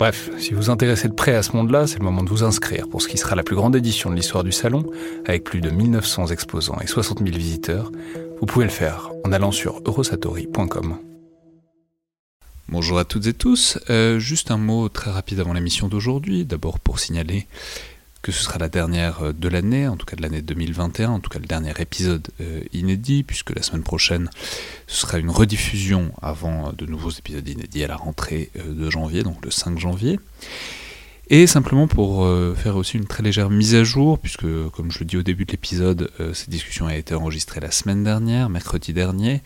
Bref, si vous vous intéressez de près à ce monde-là, c'est le moment de vous inscrire pour ce qui sera la plus grande édition de l'histoire du salon, avec plus de 1900 exposants et 60 000 visiteurs, vous pouvez le faire en allant sur eurosatori.com. Bonjour à toutes et tous, euh, juste un mot très rapide avant l'émission d'aujourd'hui, d'abord pour signaler que ce sera la dernière euh, de l'année, en tout cas de l'année 2021, en tout cas le dernier épisode euh, inédit, puisque la semaine prochaine ce sera une rediffusion avant de nouveaux épisodes inédits à la rentrée de janvier, donc le 5 janvier. Et simplement pour euh, faire aussi une très légère mise à jour, puisque comme je le dis au début de l'épisode, euh, cette discussion a été enregistrée la semaine dernière, mercredi dernier,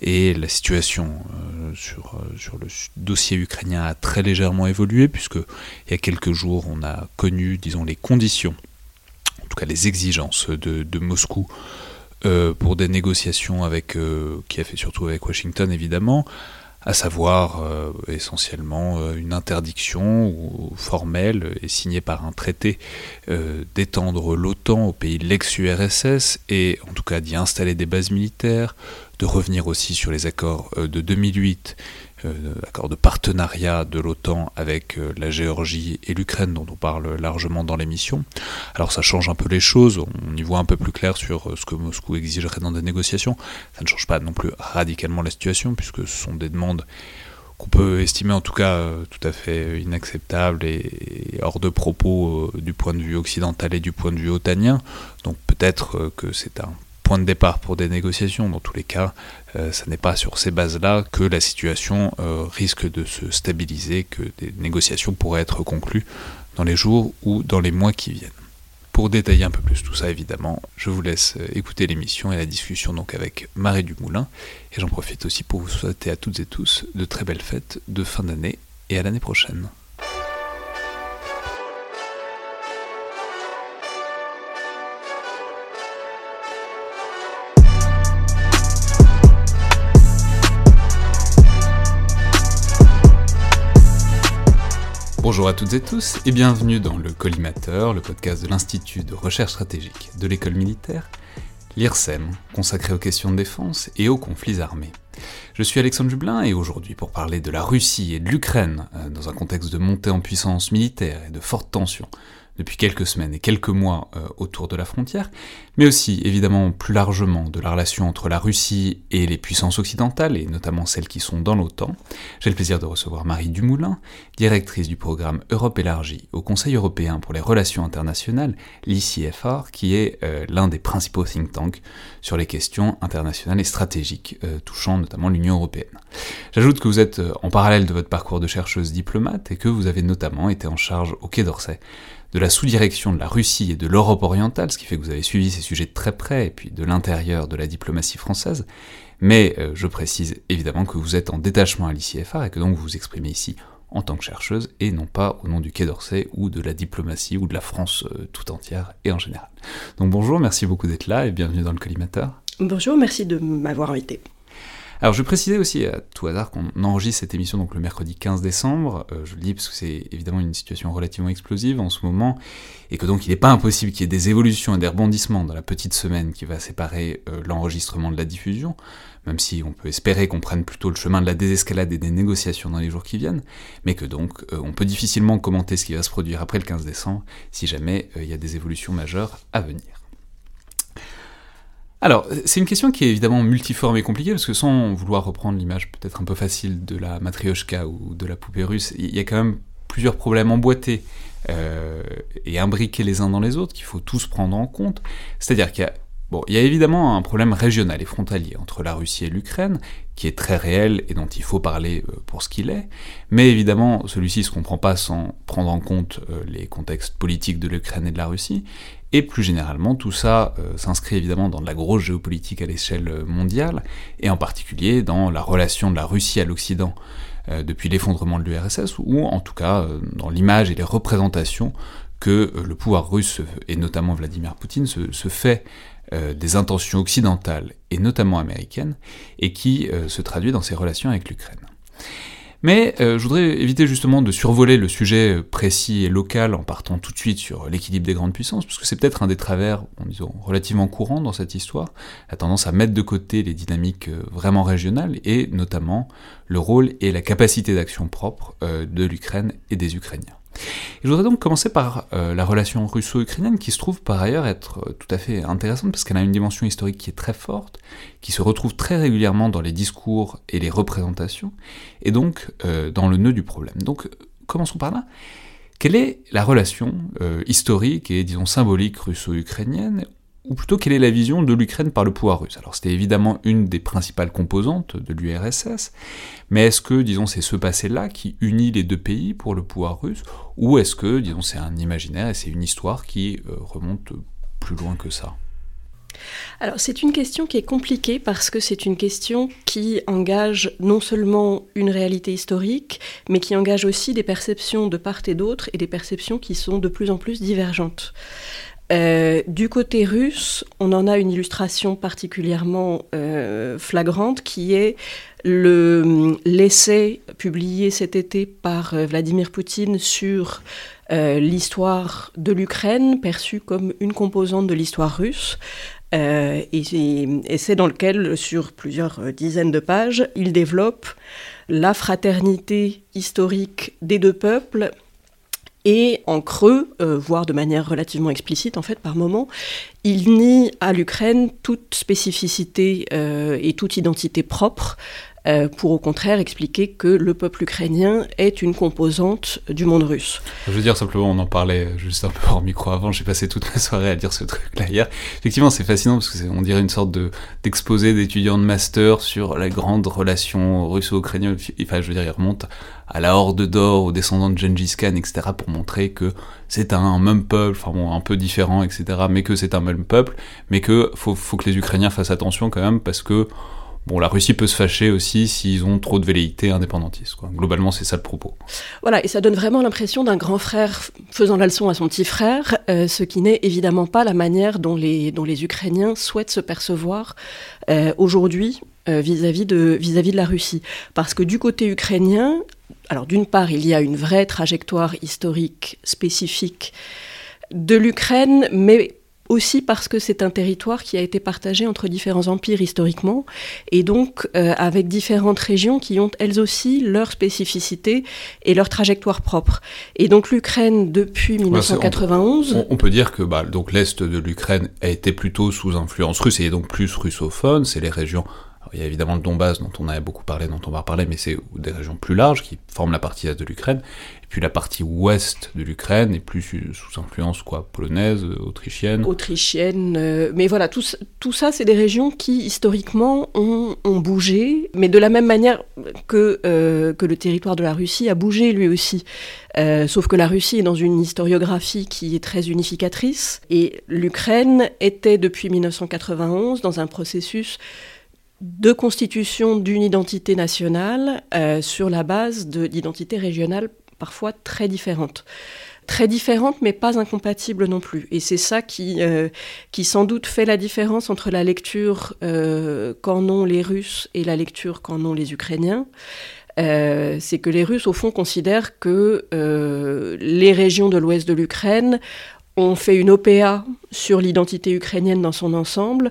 et la situation euh, sur, sur le dossier ukrainien a très légèrement évolué, puisque il y a quelques jours on a connu, disons, les conditions, en tout cas les exigences de, de Moscou pour des négociations avec, qui a fait surtout avec Washington évidemment, à savoir euh, essentiellement euh, une interdiction formelle et signée par un traité euh, d'étendre l'OTAN au pays de l'ex-URSS et en tout cas d'y installer des bases militaires, de revenir aussi sur les accords de 2008 euh, accord de partenariat de l'OTAN avec euh, la Géorgie et l'Ukraine dont on parle largement dans l'émission. Alors ça change un peu les choses, on y voit un peu plus clair sur euh, ce que Moscou exigerait dans des négociations. Ça ne change pas non plus radicalement la situation puisque ce sont des demandes qu'on peut estimer en tout cas tout à fait inacceptables et, hors de propos du point de vue occidental et du point de vue otanien. Donc peut-être que c'est un point de départ pour des négociations. Dans tous les cas, euh, ce n'est pas sur ces bases-là que la situation euh, risque de se stabiliser, que des négociations pourraient être conclues dans les jours ou dans les mois qui viennent. Pour détailler un peu plus tout ça, évidemment, je vous laisse euh, écouter l'émission et la discussion donc avec Marie Dumoulin. Et j'en profite aussi pour vous souhaiter à toutes et tous de très belles fêtes de fin d'année et à l'année prochaine. Bonjour à toutes et tous et bienvenue dans le Collimateur, le podcast de l'Institut de recherche stratégique de l'école militaire, l'IRSEM, consacré aux questions de défense et aux conflits armés. Je suis Alexandre Jublin et aujourd'hui pour parler de la Russie et de l'Ukraine euh, dans un contexte de montée en puissance militaire et de fortes tensions depuis quelques semaines et quelques mois euh, autour de la frontière, mais aussi évidemment plus largement de la relation entre la Russie et les puissances occidentales, et notamment celles qui sont dans l'OTAN. J'ai le plaisir de recevoir Marie Dumoulin, directrice du programme Europe élargie au Conseil européen pour les relations internationales, l'ICFR, qui est euh, l'un des principaux think tanks sur les questions internationales et stratégiques euh, touchant notamment l'Union européenne. J'ajoute que vous êtes en parallèle de votre parcours de chercheuse diplomate et que vous avez notamment été en charge au Quai d'Orsay de la sous-direction de la Russie et de l'Europe orientale, ce qui fait que vous avez suivi ces sujets de très près, et puis de l'intérieur de la diplomatie française. Mais euh, je précise évidemment que vous êtes en détachement à l'ICFR et que donc vous vous exprimez ici en tant que chercheuse et non pas au nom du Quai d'Orsay ou de la diplomatie ou de la France euh, tout entière et en général. Donc bonjour, merci beaucoup d'être là et bienvenue dans le collimateur. Bonjour, merci de m'avoir invité. Alors je précisais aussi à tout hasard qu'on enregistre cette émission donc le mercredi 15 décembre. Euh, je le dis parce que c'est évidemment une situation relativement explosive en ce moment et que donc il n'est pas impossible qu'il y ait des évolutions et des rebondissements dans la petite semaine qui va séparer euh, l'enregistrement de la diffusion, même si on peut espérer qu'on prenne plutôt le chemin de la désescalade et des négociations dans les jours qui viennent, mais que donc euh, on peut difficilement commenter ce qui va se produire après le 15 décembre si jamais il y a des évolutions majeures à venir. Alors, c'est une question qui est évidemment multiforme et compliquée, parce que sans vouloir reprendre l'image peut-être un peu facile de la matrioshka ou de la poupée russe, il y a quand même plusieurs problèmes emboîtés euh, et imbriqués les uns dans les autres qu'il faut tous prendre en compte. C'est-à-dire qu'il y a Bon, y a évidemment un problème régional et frontalier entre la Russie et l'Ukraine, qui est très réel et dont il faut parler euh, pour ce qu'il est, mais évidemment celui-ci ne se comprend pas sans prendre en compte euh, les contextes politiques de l'Ukraine et de la Russie, Et plus généralement, tout ça euh, s'inscrit évidemment dans de la grosse géopolitique à l'échelle mondiale, et en particulier dans la relation de la Russie à l'Occident euh, depuis l'effondrement de l'URSS, ou en tout cas euh, dans l'image et les représentations que le pouvoir russe, et notamment Vladimir Poutine, se, fait des intentions occidentales, et notamment américaines, et qui se traduit dans ses relations avec l'Ukraine. Mais euh, je voudrais éviter justement de survoler le sujet précis et local en partant tout de suite sur l'équilibre des grandes puissances, parce que c'est peut-être un des travers, disons, relativement courants dans cette histoire, la tendance à mettre de côté les dynamiques euh, vraiment régionales, et notamment le rôle et la capacité d'action propre euh, de l'Ukraine et des Ukrainiens je voudrais donc commencer par euh, la relation russo-ukrainienne qui se trouve par ailleurs être euh, tout à fait intéressante parce qu'elle a une dimension historique qui est très forte, qui se retrouve très régulièrement dans les discours et les représentations, et donc euh, dans le nœud du problème. Donc commençons par là. Quelle est la relation historique et disons symbolique russo-ukrainienne ou plutôt quelle est la vision de l'Ukraine par le pouvoir russe? Alors c'était évidemment une des principales composantes de l'URSS, mais est-ce que, disons, c'est ce passé-là qui unit les deux pays pour le pouvoir russe, ou est-ce que, disons, c'est un imaginaire et c'est une histoire qui euh, remonte plus loin que ça? Alors c'est une question qui est compliquée parce que c'est une question qui engage non seulement une réalité historique, mais qui engage aussi des perceptions de part et d'autre et des perceptions qui sont de plus en plus divergentes. Euh, du côté russe, on en a une illustration particulièrement euh, flagrante qui est l'essai publié cet été par euh, Vladimir Poutine sur l'histoire de l'Ukraine, perçue comme une composante de l'histoire russe. et, et c'est dans lequel, sur plusieurs dizaines de pages, il développe la fraternité historique des deux peuples et en creux, euh, voire de manière relativement explicite en fait par moment, il nie à l'Ukraine toute spécificité euh, et toute identité propre euh, pour au contraire expliquer que le peuple ukrainien est une composante du monde russe. Je veux dire simplement, on en parlait juste un peu hors micro avant, j'ai passé toute ma soirée à dire ce truc-là hier. Effectivement, c'est fascinant parce qu'on dirait une sorte de, d'exposé d'étudiants de master sur la grande relation russo-ukrainienne. Enfin, je veux dire, il remonte à la Horde d'Or, aux descendants de Gengis Khan, etc., pour montrer que c'est un, même peuple, enfin bon, un peu différent, etc., mais que c'est un même peuple, mais que faut, faut que les Ukrainiens fassent attention quand même, parce que Bon, la Russie peut se fâcher aussi s'ils ont trop de velléités indépendantistes. Globalement, c'est ça le propos. Voilà, et ça donne vraiment l'impression d'un grand frère faisant la leçon à son petit frère, euh, ce qui n'est évidemment pas la manière dont les, dont les Ukrainiens souhaitent se percevoir euh, aujourd'hui euh, vis-à-vis de, vis -vis de la Russie. Parce que du côté ukrainien, alors d'une part, il y a une vraie trajectoire historique spécifique de l'Ukraine, mais aussi parce que c'est un territoire qui a été partagé entre différents empires historiquement, et donc euh, avec différentes régions qui ont elles aussi leur spécificité et leur trajectoire propre. Et donc l'Ukraine, depuis 1991... on, peut dire que bah, donc l'Est de l'Ukraine a été plutôt sous influence russe et donc plus russophone, c'est les régions il y a évidemment le Donbass dont on a beaucoup parlé, dont on va reparler, mais c'est des régions plus larges qui forment la partie est de l'Ukraine. Puis la partie ouest de l'Ukraine est plus sous influence quoi, polonaise, autrichienne. Autrichienne, euh, mais voilà, tout, tout ça, c'est des régions qui historiquement ont, ont, bougé, mais de la même manière que, euh, que le territoire de la Russie a bougé lui aussi. Euh, sauf que la Russie est dans une historiographie qui est très unificatrice, et l'Ukraine était depuis 1991 dans un processus de constitution d'une identité nationale euh, sur la base d'identités régionales parfois très différentes. Très différentes, mais pas incompatibles non plus. Et c'est ça qui, euh, sans doute fait la différence entre la lecture euh, qu'en ont les Russes et la lecture qu'en ont les Ukrainiens. c'est que les Russes, au fond, considèrent que les régions de l'ouest de l'Ukraine ont fait une OPA sur l'identité ukrainienne dans son ensemble,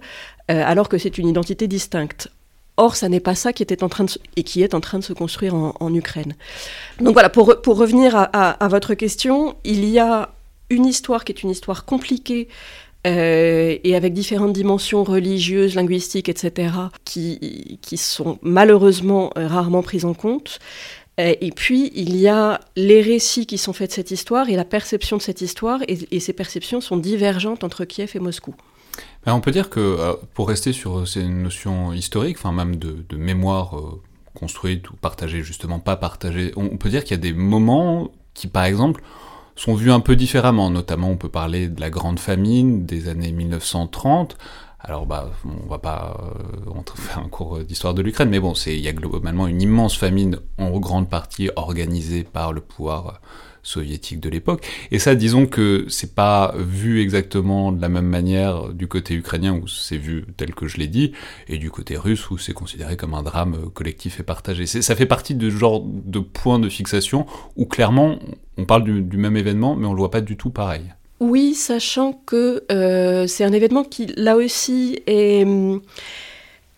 euh, alors que c'est une identité distincte. Or, ça n'est pas ça qui était en train de, et qui est en train de se construire en, Ukraine. Donc voilà, pour, revenir à, votre question, il y a une histoire qui est une histoire compliquée euh, et avec différentes dimensions religieuses, linguistiques, etc., qui, qui sont malheureusement euh, rarement prises en compte. Et puis, il y a les récits qui sont faits de cette histoire et la perception de cette histoire, et ces perceptions sont divergentes entre Kiev et Moscou. On peut dire que, euh, pour rester sur ces notions historiques, enfin même de, mémoire euh, construite ou partagée, justement pas partagée, on peut dire qu'il y a des moments qui, par exemple, sont vus un peu différemment. Notamment, on peut parler de la grande famine des années 1930. Alors, bah, on va pas euh, faire un cours d'histoire de l'Ukraine, mais bon, il y a globalement une immense famine en grande partie organisée par le pouvoir soviétique de l'époque. Et ça, disons que c'est pas vu exactement de la même manière du côté ukrainien où c'est vu tel que je l'ai dit, et du côté russe où c'est considéré comme un drame collectif et partagé. Ça fait partie de genre de point de fixation où clairement on parle du, même événement, mais on le voit pas du tout pareil. Oui, sachant que euh, c'est un événement qui, là aussi, est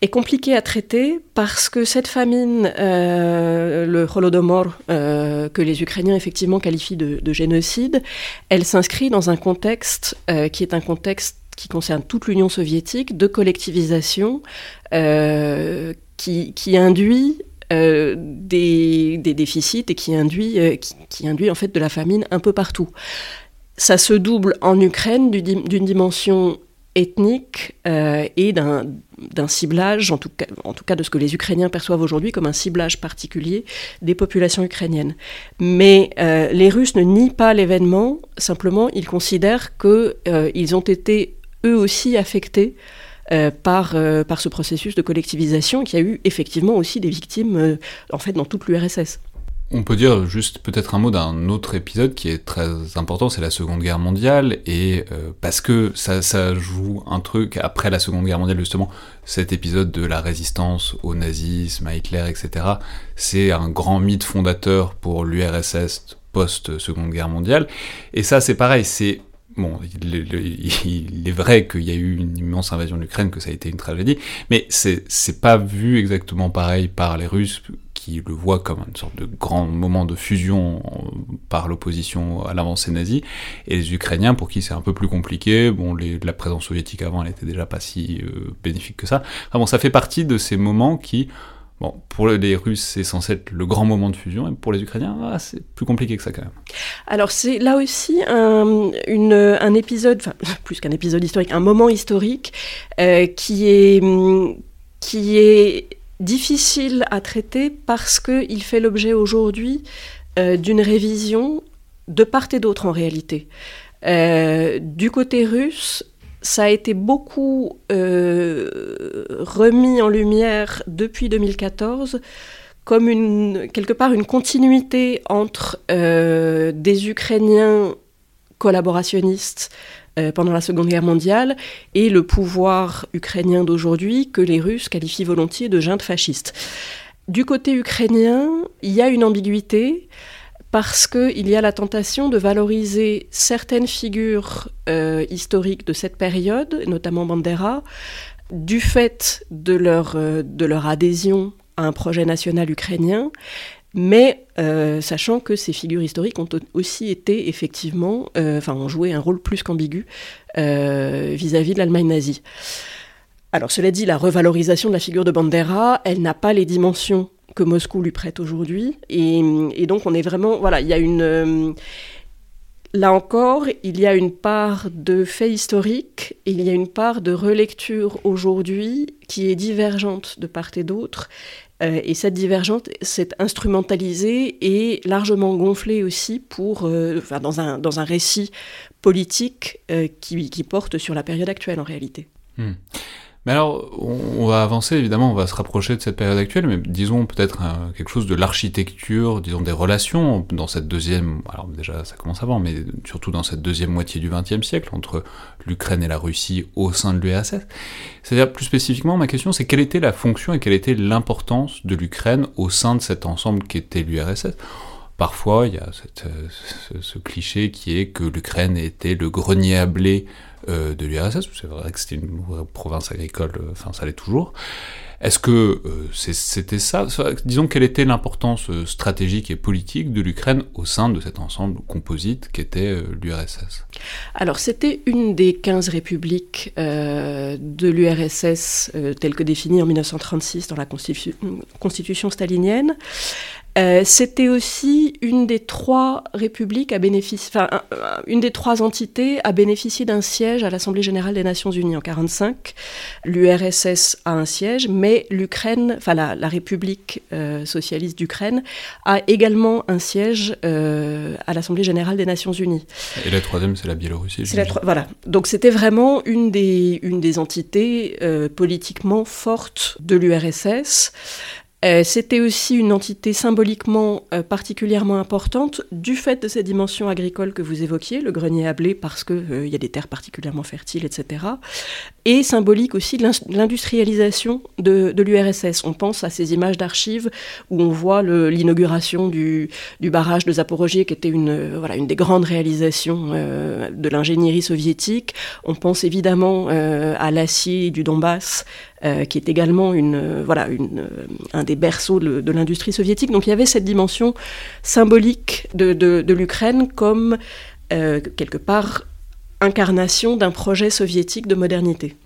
est compliqué à traiter parce que cette famine, euh, le Holodomor, euh, que les Ukrainiens effectivement qualifient de, génocide, elle s'inscrit dans un contexte euh, qui est un contexte qui concerne toute l'Union soviétique de collectivisation qui, qui, induit des, déficits et qui induit, qui, induit en fait de la famine un peu partout. Ça se double en Ukraine d'une dimension ethnique euh, et d'un ciblage, en tout, cas, en tout cas de ce que les Ukrainiens perçoivent aujourd'hui comme un ciblage particulier des populations ukrainiennes. Mais euh, les Russes ne nient pas l'événement, simplement ils considèrent qu'ils euh, ont été eux aussi affectés par, par ce processus de collectivisation qui a eu effectivement aussi des victimes en fait dans toute l'URSS. On peut dire juste peut-être un mot d'un autre épisode qui est très important, c'est la Seconde Guerre mondiale, et euh, parce que ça, ça, joue un truc après la Seconde Guerre mondiale justement, cet épisode de la résistance au nazisme, à Hitler, etc. C'est un grand mythe fondateur pour l'URSS post-Seconde Guerre mondiale, et ça c'est pareil, c'est Bon, il, est vrai qu'il y a eu une immense invasion de l'Ukraine, que ça a été une tragédie, mais c'est pas vu exactement pareil par les Russes qui le voient comme une sorte de grand moment de fusion par l'opposition à l'avancée nazie, et les Ukrainiens pour qui c'est un peu plus compliqué. Bon, la présence soviétique avant, elle était déjà pas si euh, bénéfique que ça. bon, ça fait partie de ces moments qui, bon, pour les Russes, c'est censé être le grand moment de fusion, et pour les Ukrainiens, ah, c'est plus compliqué que ça quand même. Alors c'est là aussi un, épisode, enfin plus qu'un épisode historique, un moment historique euh, qui est qui est difficile à traiter parce qu'il fait l'objet aujourd'hui euh, d'une révision de part et d'autre en réalité. Euh, du côté russe, ça a été beaucoup euh, remis en lumière depuis 2014 comme une, quelque part une continuité entre des Ukrainiens collaborationnistes euh, pendant la Seconde Guerre mondiale et le pouvoir ukrainien d'aujourd'hui que les Russes qualifient volontiers de junte fasciste. Du côté ukrainien, il y a une ambiguïté parce qu'il y a la tentation de valoriser certaines figures euh, historiques de cette période, notamment Bandera, du fait de leur, euh, de leur adhésion à un projet national ukrainien, mais euh, sachant que ces figures historiques ont aussi été effectivement, enfin ont joué un rôle plus qu'ambigu vis-à-vis de l'Allemagne nazie. Alors cela dit, la revalorisation de la figure de Bandera, elle n'a pas les dimensions que Moscou lui prête aujourd'hui, et, donc on est vraiment, voilà, il y a une Là encore, il y a une part de fait historique, il y a une part de relecture aujourd'hui qui est divergente de part et d'autre, euh, et cette divergence s'est instrumentalisée et largement gonflée aussi pour, euh, enfin, dans, un, dans un récit politique euh, qui, qui, porte sur la période actuelle en réalité. Hmm. Mais alors, on, va avancer, évidemment, on va se rapprocher de cette période actuelle, mais disons peut-être quelque chose de l'architecture, disons des relations dans cette deuxième, alors déjà ça commence avant, mais surtout dans cette deuxième moitié du XXe siècle, entre l'Ukraine et la Russie au sein de l'URSS. C'est-à-dire, plus spécifiquement, ma question, c'est quelle était la fonction et quelle était l'importance de l'Ukraine au sein de cet ensemble qui était l'URSS Parfois, il y a ce, ce, cliché qui est que l'Ukraine était le grenier à blé euh, de l'URSS, c'est vrai que c'était une province agricole, euh, enfin ça l'est toujours. Est-ce que euh, c'était ça? Disons, quelle était l'importance stratégique et politique de l'Ukraine au sein de cet ensemble composite qu'était l'URSS? Alors, c'était une des 15 républiques de l'URSS, telle que définie en 1936 dans la constitution stalinienne. Euh, c'était aussi une des trois républiques à bénéficier, enfin, une des trois entités à bénéficier d'un siège à l'Assemblée générale des Nations Unies en 1945. L'URSS a un siège, mais l'Ukraine, enfin la, République euh, socialiste d'Ukraine, a également un siège euh, à l'Assemblée générale des Nations Unies. Et la troisième, c'est la Biélorussie. La voilà. Donc c'était vraiment une des, une des entités politiquement fortes de l'URSS. Euh, c'était aussi une entité symboliquement euh, particulièrement importante du fait de ces dimensions agricoles que vous évoquiez, le grenier à blé parce qu'il euh, y a des terres particulièrement fertiles, etc. Et symbolique aussi de l'industrialisation de, l'URSS. On pense à ces images d'archives où on voit l'inauguration du, barrage de Zaporogie qui était une, voilà, une des grandes réalisations de l'ingénierie soviétique. On pense évidemment à l'acier du Donbass euh, qui est également une, euh, voilà, une, euh, un des berceaux de, l'industrie soviétique. Donc il y avait cette dimension symbolique de, de, l'Ukraine comme, quelque part, incarnation d'un projet soviétique de modernité.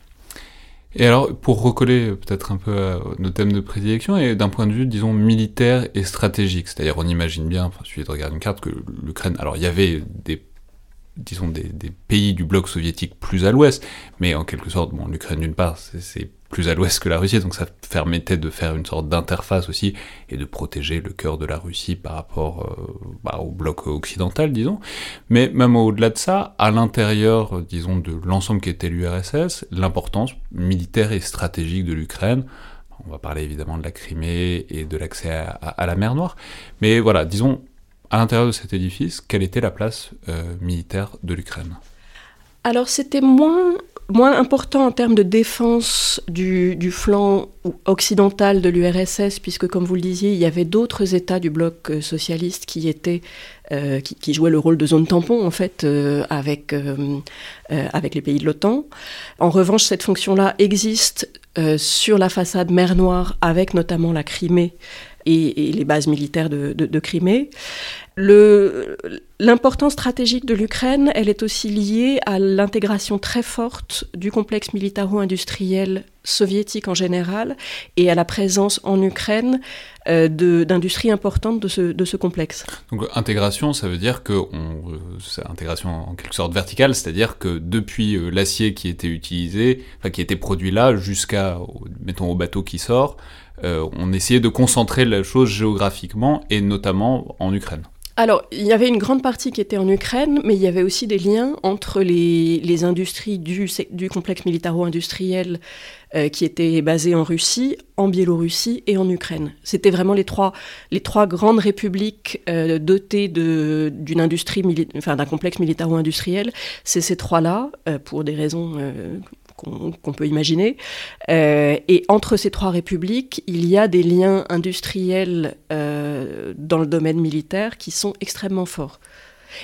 Et alors, pour recoller peut-être un peu nos thèmes de prédilection, et d'un point de vue, disons, militaire et stratégique, c'est-à-dire on imagine bien, enfin, suffit de regarder une carte, que l'Ukraine, alors il y avait des disons des, pays du bloc soviétique plus à l'ouest, mais en quelque sorte, bon, l'Ukraine d'une part, c'est plus à l'ouest que la Russie, donc ça permettait de faire une sorte d'interface aussi et de protéger le cœur de la Russie par rapport euh, bah, au bloc occidental, disons. Mais même au-delà de ça, à l'intérieur, disons, de l'ensemble qui était l'URSS, l'importance militaire et stratégique de l'Ukraine, on va parler évidemment de la Crimée et de l'accès à, la mer Noire, mais voilà, disons, à l'intérieur de cet édifice, quelle était la place euh, militaire de l'Ukraine? Alors c'était moins moins important en termes de défense du, flanc occidental de l'URSS, puisque comme vous le disiez, il y avait d'autres États du bloc euh, socialiste euh, qui, jouaient le rôle de zone tampon en fait euh, avec avec les pays de l'OTAN. En revanche, cette fonction-là existe sur la façade mer Noire, avec notamment la Crimée et, les bases militaires de, Crimée. L'importance stratégique de l'Ukraine, elle est aussi liée à l'intégration très forte du complexe militaro-industriel soviétique en général et à la présence en Ukraine euh, d'industries importantes de ce, complexe. Donc intégration, ça veut dire que euh, c'est intégration en quelque sorte verticale, c'est-à-dire que depuis euh, l'acier qui était utilisé, qui était produit là, jusqu'à mettons au bateau qui sort, euh, on essayait de concentrer la chose géographiquement et notamment en Ukraine. Alors, il y avait une grande partie qui était en Ukraine, mais il y avait aussi des liens entre les, industries du, complexe militaro-industriel euh, qui étaient basées en Russie, en Biélorussie et en Ukraine. C'était vraiment les trois, les trois grandes républiques euh, dotées d'une industrie, enfin d'un complexe militaro-industriel. C'est ces trois-là, pour des raisons qu'on peut imaginer. Euh, et entre ces trois républiques, il y a des liens industriels euh, dans le domaine militaire qui sont extrêmement forts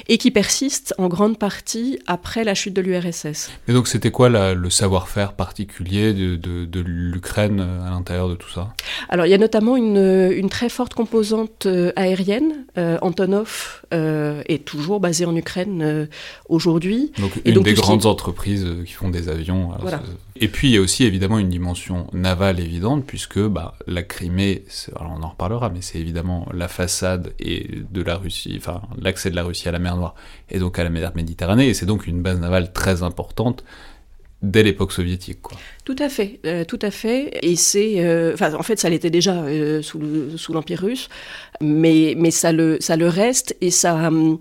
et qui persistent en grande partie après la chute de l'URSS. Et donc c'était quoi le savoir-faire particulier de, l'Ukraine euh, à l'intérieur de tout ça? Alors il y a notamment une, très forte composante aérienne. Antonov est toujours basé en Ukraine aujourd'hui. Donc une des grandes entreprises qui font des avions. Et puis il y a aussi évidemment une dimension navale évidente, puisque bah, la Crimée, alors on en reparlera, mais c'est évidemment la façade et de la Russie, enfin l'accès de la Russie à la mer Noire et donc à la mer Méditerranée, et c'est donc une base navale très importante dès l'époque soviétique. Tout à fait, euh, tout à fait. Et c'est, euh, en fait, ça l'était déjà euh, sous, l'Empire russe, mais, mais ça, le, ça le reste et ça. Hum,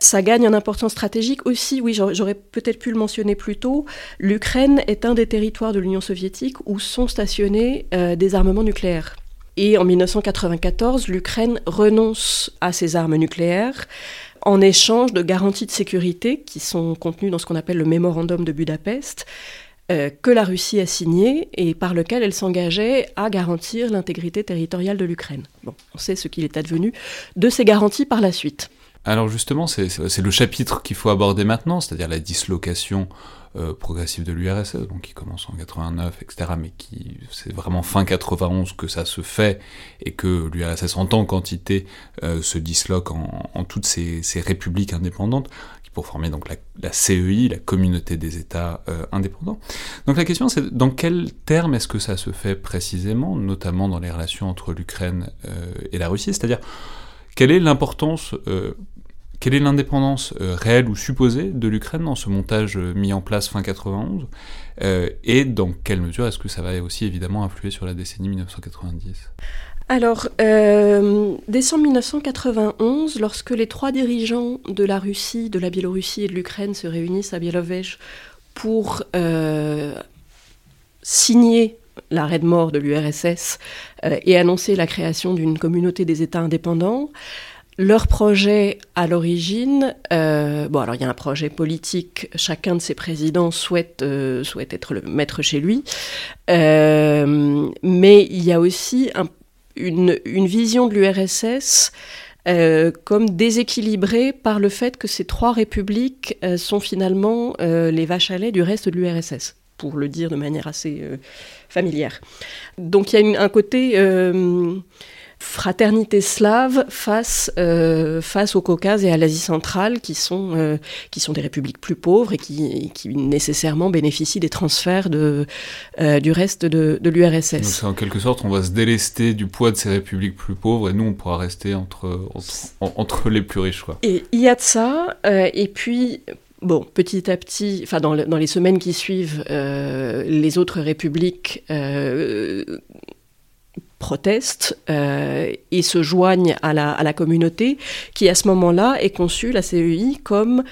ça gagne en importance stratégique aussi, oui, j'aurais peut-être pu le mentionner plus tôt, l'Ukraine est un des territoires de l'Union soviétique où sont stationnés euh, des armements nucléaires. Et en 1994, l'Ukraine renonce à ses armes nucléaires en échange de garanties de sécurité qui sont contenues dans ce qu'on appelle le mémorandum de Budapest, euh, que la Russie a signé et par lequel elle s'engageait à garantir l'intégrité territoriale de l'Ukraine. On sait ce qu'il est advenu de ces garanties par la suite. Alors justement, c'est le chapitre qu'il faut aborder maintenant, c'est-à-dire la dislocation progressive de l'URSS, donc qui commence en 89, etc., mais qui c'est vraiment fin 91 que ça se fait et que l'URSS en tant qu'entité se disloque en, toutes ces, républiques indépendantes pour former donc la, CEI, la communauté des États indépendants. Donc la question c'est dans quels termes est-ce que ça se fait précisément, notamment dans les relations entre l'Ukraine et la Russie, c'est-à-dire quelle est l'importance, euh, quelle est l'indépendance euh, réelle ou supposée de l'Ukraine dans ce montage euh, mis en place fin 91 Et dans quelle mesure est-ce que ça va aussi évidemment influer sur la décennie 1990 alors, décembre 1991, lorsque les trois dirigeants de la Russie, de la Biélorussie et de l'Ukraine se réunissent à Bielovège pour signer l'arrêt de mort de l'URSS euh, et annoncer la création d'une communauté des États indépendants. Leur projet à l'origine, euh, bon alors il y a un projet politique, chacun de ces présidents souhaite, euh, souhaite être le maître chez lui, mais il y a aussi une, vision de l'URSS comme déséquilibrée par le fait que ces trois républiques sont finalement les vaches à lait du reste de l'URSS pour le dire de manière assez euh, familière. Donc il y a un côté euh, fraternité slave face, euh, face au Caucase et à l'Asie centrale, qui sont, qui sont des républiques plus pauvres et qui, qui nécessairement bénéficient des transferts de, du reste de, de l'URSS. En quelque sorte, on va se délester du poids de ces républiques plus pauvres et nous, on pourra rester entre, entre, entre les plus riches. Quoi. Et il y a de ça. et puis, Bon, petit à petit, enfin dans, les semaines qui suivent, euh, les autres républiques euh, protestent euh, et se joignent à la, à la, communauté, qui à ce moment-là est conçue, la CEI, comme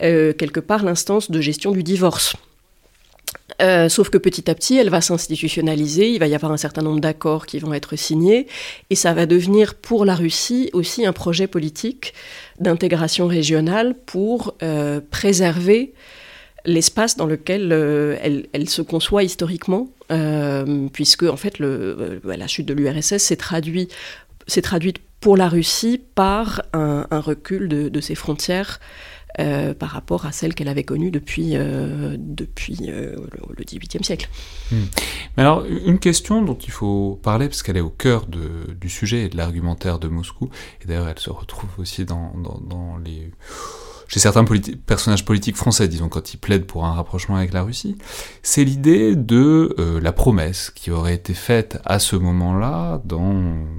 quelque part l'instance de gestion du divorce. Euh, sauf que petit à petit, elle va s'institutionnaliser, il va y avoir un certain nombre d'accords qui vont être signés, et ça va devenir pour la Russie aussi un projet politique d'intégration régionale pour euh, préserver l'espace dans lequel euh, elle, se conçoit historiquement, puisque en fait le, la chute de l'URSS s'est traduite pour la Russie par un, recul de ses frontières euh, par rapport à celle qu'elle avait connue depuis, euh, depuis euh, le XVIIIe siècle. Hmm. Mais alors, une question dont il faut parler, parce qu'elle est au cœur du sujet et de l'argumentaire de Moscou, et d'ailleurs elle se retrouve aussi dans, dans les chez certains personnages politiques français, disons, quand ils plaident pour un rapprochement avec la Russie, c'est l'idée de euh, la promesse qui aurait été faite à ce moment-là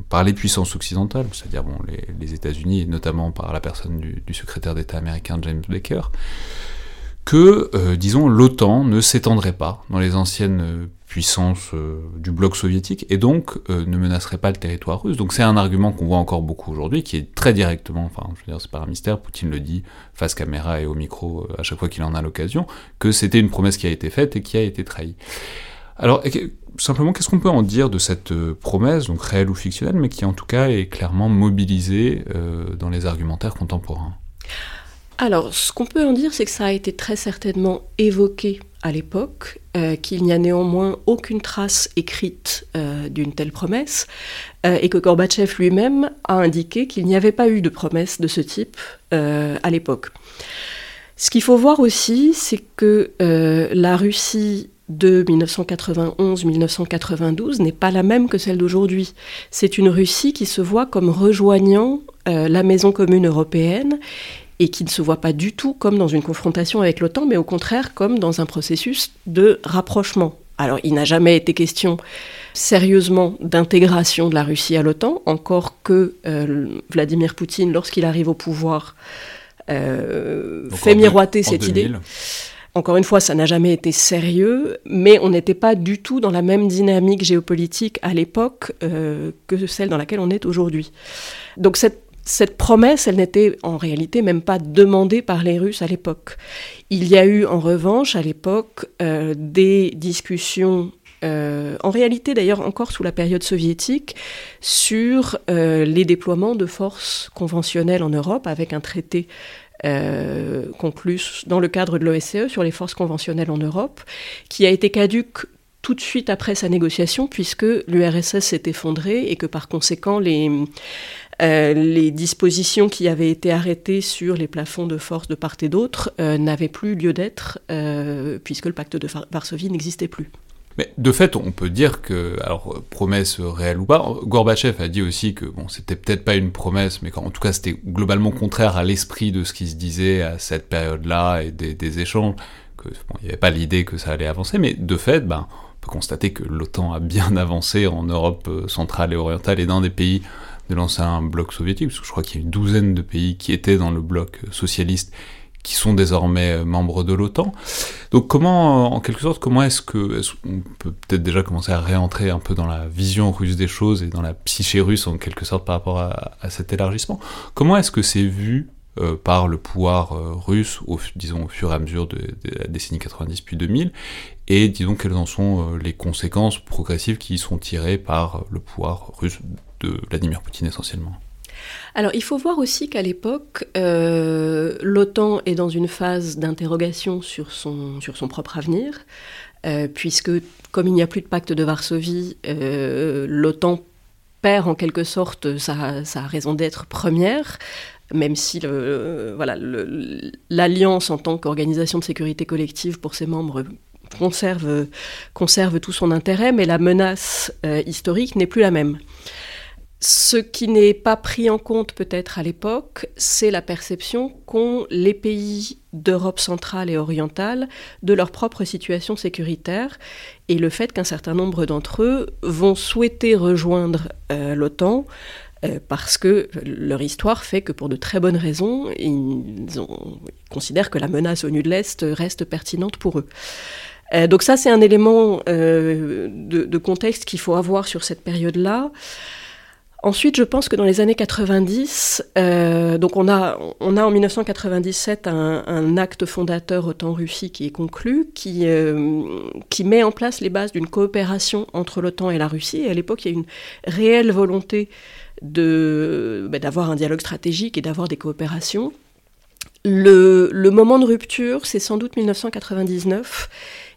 par les puissances occidentales, c'est-à-dire bon, les, États-Unis, et notamment par la personne du, du secrétaire d'État américain James Baker, que, euh, disons, l'OTAN ne s'étendrait pas dans les anciennes euh, puissances euh, du bloc soviétique et donc ne menacerait pas le territoire russe. Donc c'est un argument qu'on voit encore beaucoup aujourd'hui, qui est très directement, enfin je veux dire c'est pas un mystère, Poutine le dit face caméra et au micro à chaque fois qu'il en a l'occasion, que c'était une promesse qui a été faite et qui a été trahie. Alors simplement qu'est-ce qu'on peut en dire de cette promesse, donc réelle ou fictionnelle, mais qui en tout cas est clairement mobilisée dans les argumentaires contemporains? Alors, ce qu'on peut en dire, c'est que ça a été très certainement évoqué à l'époque, euh, qu'il n'y a néanmoins aucune trace écrite euh, d'une telle promesse, euh, et que Gorbatchev lui-même a indiqué qu'il n'y avait pas eu de promesse de ce type à l'époque. Ce qu'il faut voir aussi, c'est que la Russie de 1991-1992 n'est pas la même que celle d'aujourd'hui. C'est une Russie qui se voit comme rejoignant la maison commune européenne et qui ne se voit pas du tout comme dans une confrontation avec l'OTAN, mais au contraire comme dans un processus de rapprochement. Alors il n'a jamais été question sérieusement d'intégration de la Russie à l'OTAN, encore que euh, Vladimir Poutine, lorsqu'il arrive au pouvoir, euh, fait miroiter cette idée. Encore une fois, ça n'a jamais été sérieux, mais on n'était pas du tout dans la même dynamique géopolitique à l'époque euh, que celle dans laquelle on est aujourd'hui. Donc cette cette promesse, elle n'était en réalité même pas demandée par les Russes à l'époque. Il y a eu en revanche à l'époque euh, des discussions, euh, en réalité d'ailleurs encore sous la période soviétique, sur euh, les déploiements de forces conventionnelles en Europe avec un traité conclu dans le cadre de l'OSCE sur les forces conventionnelles en Europe, qui a été caduque tout de suite après sa négociation, puisque l'URSS s'est effondrée et que par conséquent les, les dispositions qui avaient été arrêtées sur les plafonds de force de part et d'autre n'avaient plus lieu d'être puisque le pacte de Varsovie n'existait plus. Mais de fait, on peut dire que, alors promesse réelle ou pas, Gorbatchev a dit aussi que bon, c'était peut-être pas une promesse, mais qu'en tout cas c'était globalement contraire à l'esprit de ce qui se disait à cette période-là et des, échanges, que bon, n'y avait pas l'idée que ça allait avancer, mais de fait, ben, on peut constater que l'OTAN a bien avancé en Europe euh, centrale et orientale et dans des pays de l'ancien bloc soviétique, parce que je crois qu'il y a une douzaine de pays qui étaient dans le bloc socialiste qui sont désormais euh, membres de l'OTAN. Donc comment, en quelque sorte, comment est-ce que, on peut peut-être déjà commencer à réentrer un peu dans la vision russe des choses et dans la psyché russe en quelque sorte par rapport à, cet élargissement? Comment est-ce que c'est vu euh, par le pouvoir euh, russe, disons au fur et à mesure de, la décennie 90 puis 2000, et disons quelles en sont les conséquences progressives qui sont tirées par le pouvoir russe? De Vladimir Poutine essentiellement alors il faut voir aussi qu'à l'époque, euh, l'OTAN est dans une phase d'interrogation sur son, sur son propre avenir, euh, puisque comme il n'y a plus de pacte de Varsovie, euh, l'OTAN perd en quelque sorte sa, sa raison d'être première, même si l'alliance en tant qu'organisation de sécurité collective pour ses membres conserve, conserve tout son intérêt, mais la menace historique n'est plus la même. Ce qui n'est pas pris en compte peut-être à l'époque, c'est la perception qu'ont les pays d'Europe centrale et orientale de leur propre situation sécuritaire et le fait qu'un certain nombre d'entre eux vont souhaiter rejoindre euh, l'OTAN euh, parce que leur histoire fait que pour de très bonnes raisons, ils, considèrent que la menace au nu de l'Est reste pertinente pour eux. Euh, donc ça, c'est un élément de, de, contexte qu'il faut avoir sur cette période-là. Ensuite, je pense que dans les années 90, euh, donc on a, en 1997 un, acte fondateur OTAN-Russie qui est conclu, qui, euh, qui met en place les bases d'une coopération entre l'OTAN et la Russie. Et à l'époque, il y a une réelle volonté de, bah, d'avoir un dialogue stratégique et d'avoir des coopérations. Le moment de rupture, c'est sans doute 1999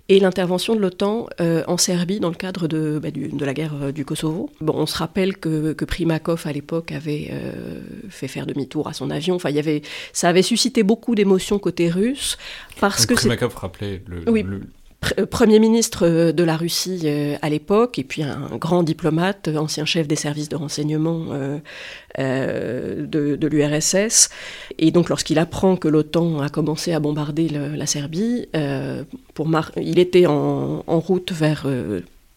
et l'intervention de l'OTAN euh, en Serbie dans le cadre de, bah, de la guerre euh, du Kosovo. Bon, on se rappelle que, que Primakov à l'époque avait euh, fait faire demi-tour à son avion. Enfin, il y avait, ça avait suscité beaucoup d'émotions côté russe parce que Primakov rappelait le, Premier ministre euh, de la Russie euh, à l'époque, et puis un grand diplomate, ancien chef des services de renseignement de, l'URSS. Et donc lorsqu'il apprend que l'OTAN a commencé à bombarder la Serbie, il était en, route vers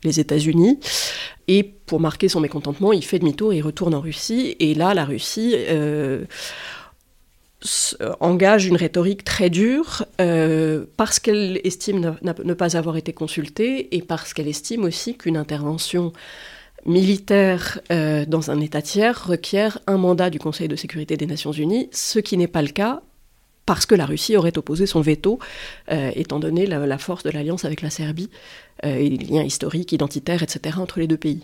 les États-Unis. Et pour marquer son mécontentement, il fait demi-tour, il retourne en Russie. Et là, la Russie euh, engage une rhétorique très dure euh, parce qu'elle estime ne, pas avoir été consultée et parce qu'elle estime aussi qu'une intervention militaire euh, dans un État tiers requiert un mandat du Conseil de sécurité des Nations Unies, ce qui n'est pas le cas parce que la Russie aurait opposé son veto, étant donné la, la, force de l'alliance avec la Serbie et les liens historiques, identitaires, etc. entre les deux pays.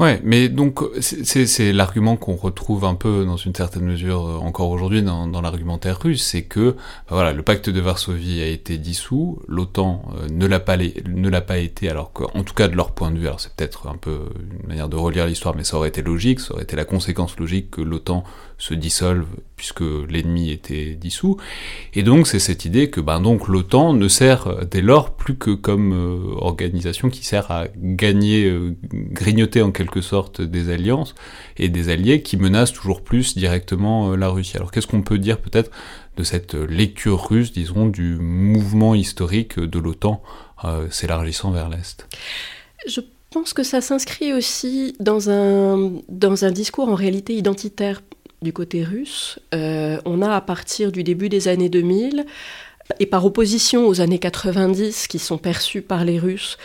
Ouais, mais donc c'est l'argument qu'on retrouve un peu dans une certaine mesure euh, encore aujourd'hui dans, l'argumentaire russe, c'est que bah voilà, le pacte de Varsovie a été dissous, l'OTAN euh, ne l'a pas ne l'a pas été, alors qu'en tout cas de leur point de vue, alors c'est peut-être un peu une manière de relire l'histoire, mais ça aurait été logique, ça aurait été la conséquence logique que l'OTAN se dissolve puisque l'ennemi était dissous. Et donc c'est cette idée que ben donc l'OTAN ne sert euh, dès lors plus que comme euh, organisation qui sert à gagner, euh, grignoter en quelque sorte des alliances et des alliés qui menacent toujours plus directement la Russie. Alors qu'est-ce qu'on peut dire peut-être de cette lecture russe, disons, du mouvement historique de l'OTAN s'élargissant vers l'Est? Je pense que ça s'inscrit aussi dans un, dans un discours en réalité identitaire du côté russe. Euh, on a à partir du début des années 2000, et par opposition aux années 90 qui sont perçues par les Russes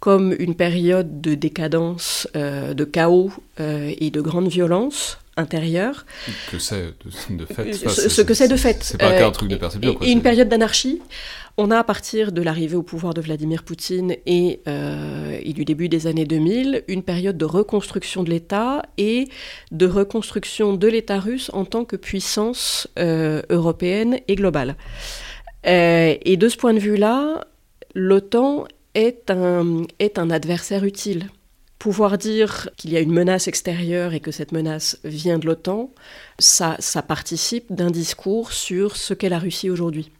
comme une période de décadence, euh, de chaos euh, et de grande violence intérieure. Que c'est de, fait. Ce, que c'est de fait. C'est pas un truc de perception. et une période d'anarchie. On a à partir de l'arrivée au pouvoir de Vladimir Poutine euh, et, du début des années 2000 une période de reconstruction de l'État et de reconstruction de l'État russe en tant que puissance euh, européenne et globale. Euh, et de ce point de vue-là, l'OTAN est un, est un adversaire utile pouvoir dire qu'il y a une menace extérieure et que cette menace vient de l'OTAN, ça, ça participe d'un discours sur ce qu'est la Russie aujourd'hui.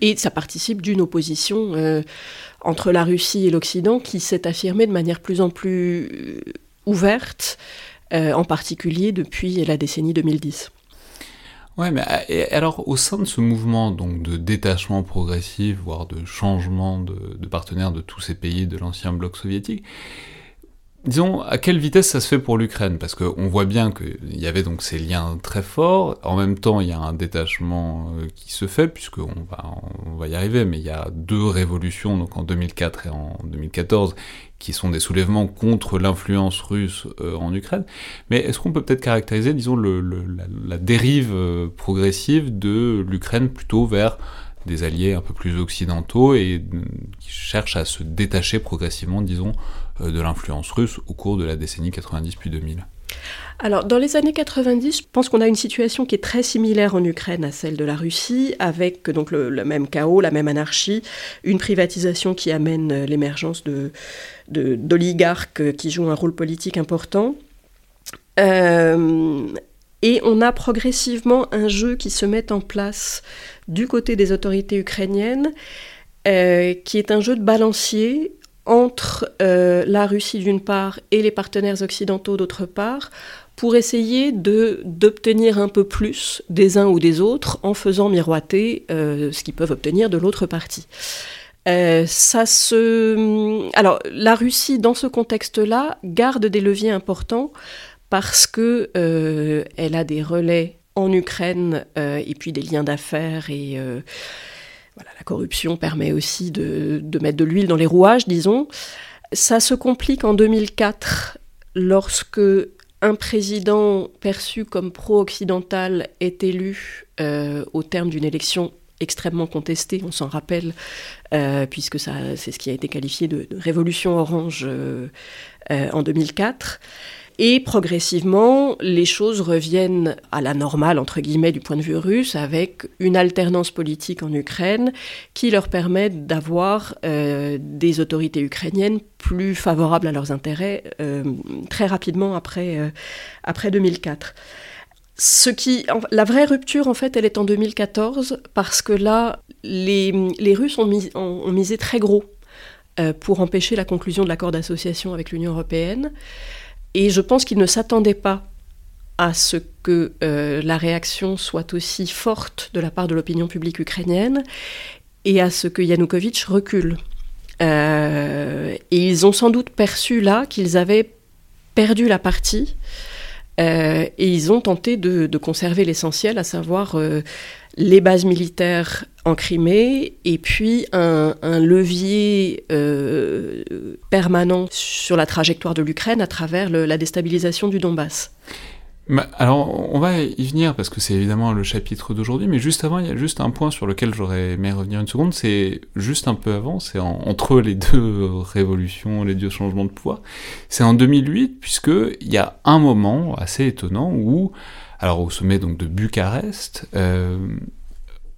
Et ça participe d'une opposition euh, entre la Russie et l'Occident qui s'est affirmée de manière plus en plus euh, ouverte, euh, en particulier depuis la décennie 2010. Ouais, mais alors au sein de ce mouvement donc de détachement progressif, voire de changement de, de partenaires de tous ces pays de l'ancien bloc soviétique, Disons, à quelle vitesse ça se fait pour l'Ukraine? Parce qu'on voit bien qu'il y avait donc ces liens très forts. En même temps, il y a un détachement euh, qui se fait, puisqu'on va, on va y arriver, mais il y a deux révolutions, donc en 2004 et en 2014, qui sont des soulèvements contre l'influence russe euh, en Ukraine. Mais est-ce qu'on peut peut-être caractériser, disons, la, la, dérive euh, progressive de l'Ukraine plutôt vers des alliés un peu plus occidentaux et qui cherchent à se détacher progressivement, disons, de l'influence russe au cours de la décennie 90 puis 2000 alors, dans les années 90, je pense qu'on a une situation qui est très similaire en Ukraine à celle de la Russie, avec donc le, même chaos, la même anarchie, une privatisation qui amène euh, l'émergence de, d'oligarques qui jouent un rôle politique important. Euh, et on a progressivement un jeu qui se met en place du côté des autorités ukrainiennes, qui est un jeu de balancier entre euh, la Russie d'une part et les partenaires occidentaux d'autre part, pour essayer d'obtenir un peu plus des uns ou des autres en faisant miroiter euh, ce qu'ils peuvent obtenir de l'autre partie. Euh, ça se... Alors, la Russie, dans ce contexte-là, garde des leviers importants parce que elle a des relais en Ukraine et puis des liens d'affaires et la corruption permet aussi de, mettre de l'huile dans les rouages, disons. Ça se complique en 2004 lorsque un président perçu comme pro-occidental est élu euh, au terme d'une élection extrêmement contestée, on s'en rappelle, euh, puisque c'est ce qui a été qualifié de, révolution orange euh, en 2004. Et progressivement, les choses reviennent à la normale, entre guillemets, du point de vue russe, avec une alternance politique en Ukraine qui leur permet d'avoir euh, des autorités ukrainiennes plus favorables à leurs intérêts euh, très rapidement après, euh, après 2004. Ce qui, la vraie rupture, en fait, elle est en 2014, parce que là, les, les Russes ont, mis, ont, misé très gros pour empêcher la conclusion de l'accord d'association avec l'Union européenne. Et je pense qu'ils ne s'attendaient pas à ce que euh, la réaction soit aussi forte de la part de l'opinion publique ukrainienne et à ce que Yanukovych recule. Euh, et ils ont sans doute perçu là qu'ils avaient perdu la partie euh, et ils ont tenté de conserver l'essentiel, à savoir les bases militaires en Crimée et puis un, levier euh, permanent sur la trajectoire de l'Ukraine à travers la déstabilisation du Donbass. alors, on va y venir parce que c'est évidemment le chapitre d'aujourd'hui, mais juste avant, il y a juste un point sur lequel j'aurais aimé revenir une seconde, c'est juste un peu avant, c'est entre les deux révolutions, les deux changements de pouvoir. C'est en 2008, puisqu'il y a un moment assez étonnant où alors au sommet de Bucarest, euh,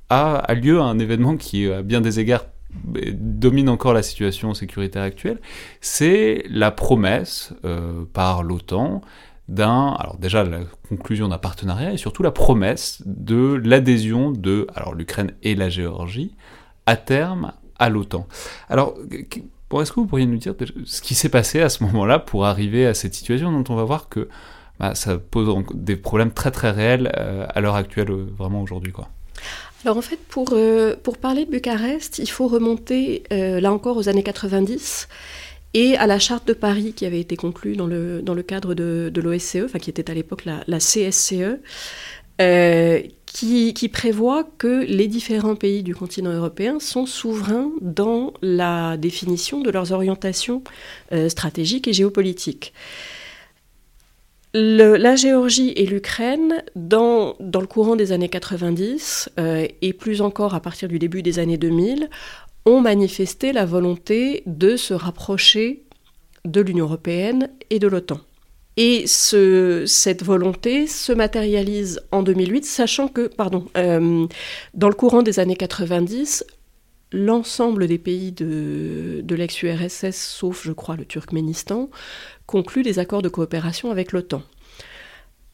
a, lieu un événement qui, à bien des égards, domine encore la situation sécuritaire actuelle, c'est la promesse euh, par l'OTAN d'un, alors déjà la conclusion d'un partenariat et surtout la promesse de l'adhésion de, l'Ukraine et la Géorgie, à terme à l'OTAN. Alors, est-ce que vous pourriez nous dire ce qui s'est passé à ce moment-là pour arriver à cette situation dont on va voir que bah, ça pose des problèmes très très réels euh, à l'heure actuelle, euh, vraiment aujourd'hui. Alors en fait, pour, euh, pour parler de Bucarest, il faut remonter là encore aux années 90 et à la charte de Paris qui avait été conclue dans le, dans le cadre de, de l'OSCE, enfin qui était à l'époque la, CSCE, qui, prévoit que les différents pays du continent européen sont souverains dans la définition de leurs orientations stratégiques et géopolitiques la Géorgie et l'Ukraine, dans, le courant des années 90, euh, et plus encore à partir du début des années 2000, ont manifesté la volonté de se rapprocher de l'Union européenne et de l'OTAN. Et ce, cette volonté se matérialise en 2008, sachant que, pardon, euh, dans le courant des années 90, l'ensemble des pays de, de l'ex-URSS, sauf je crois le Turkménistan, concluent des accords de coopération avec l'OTAN.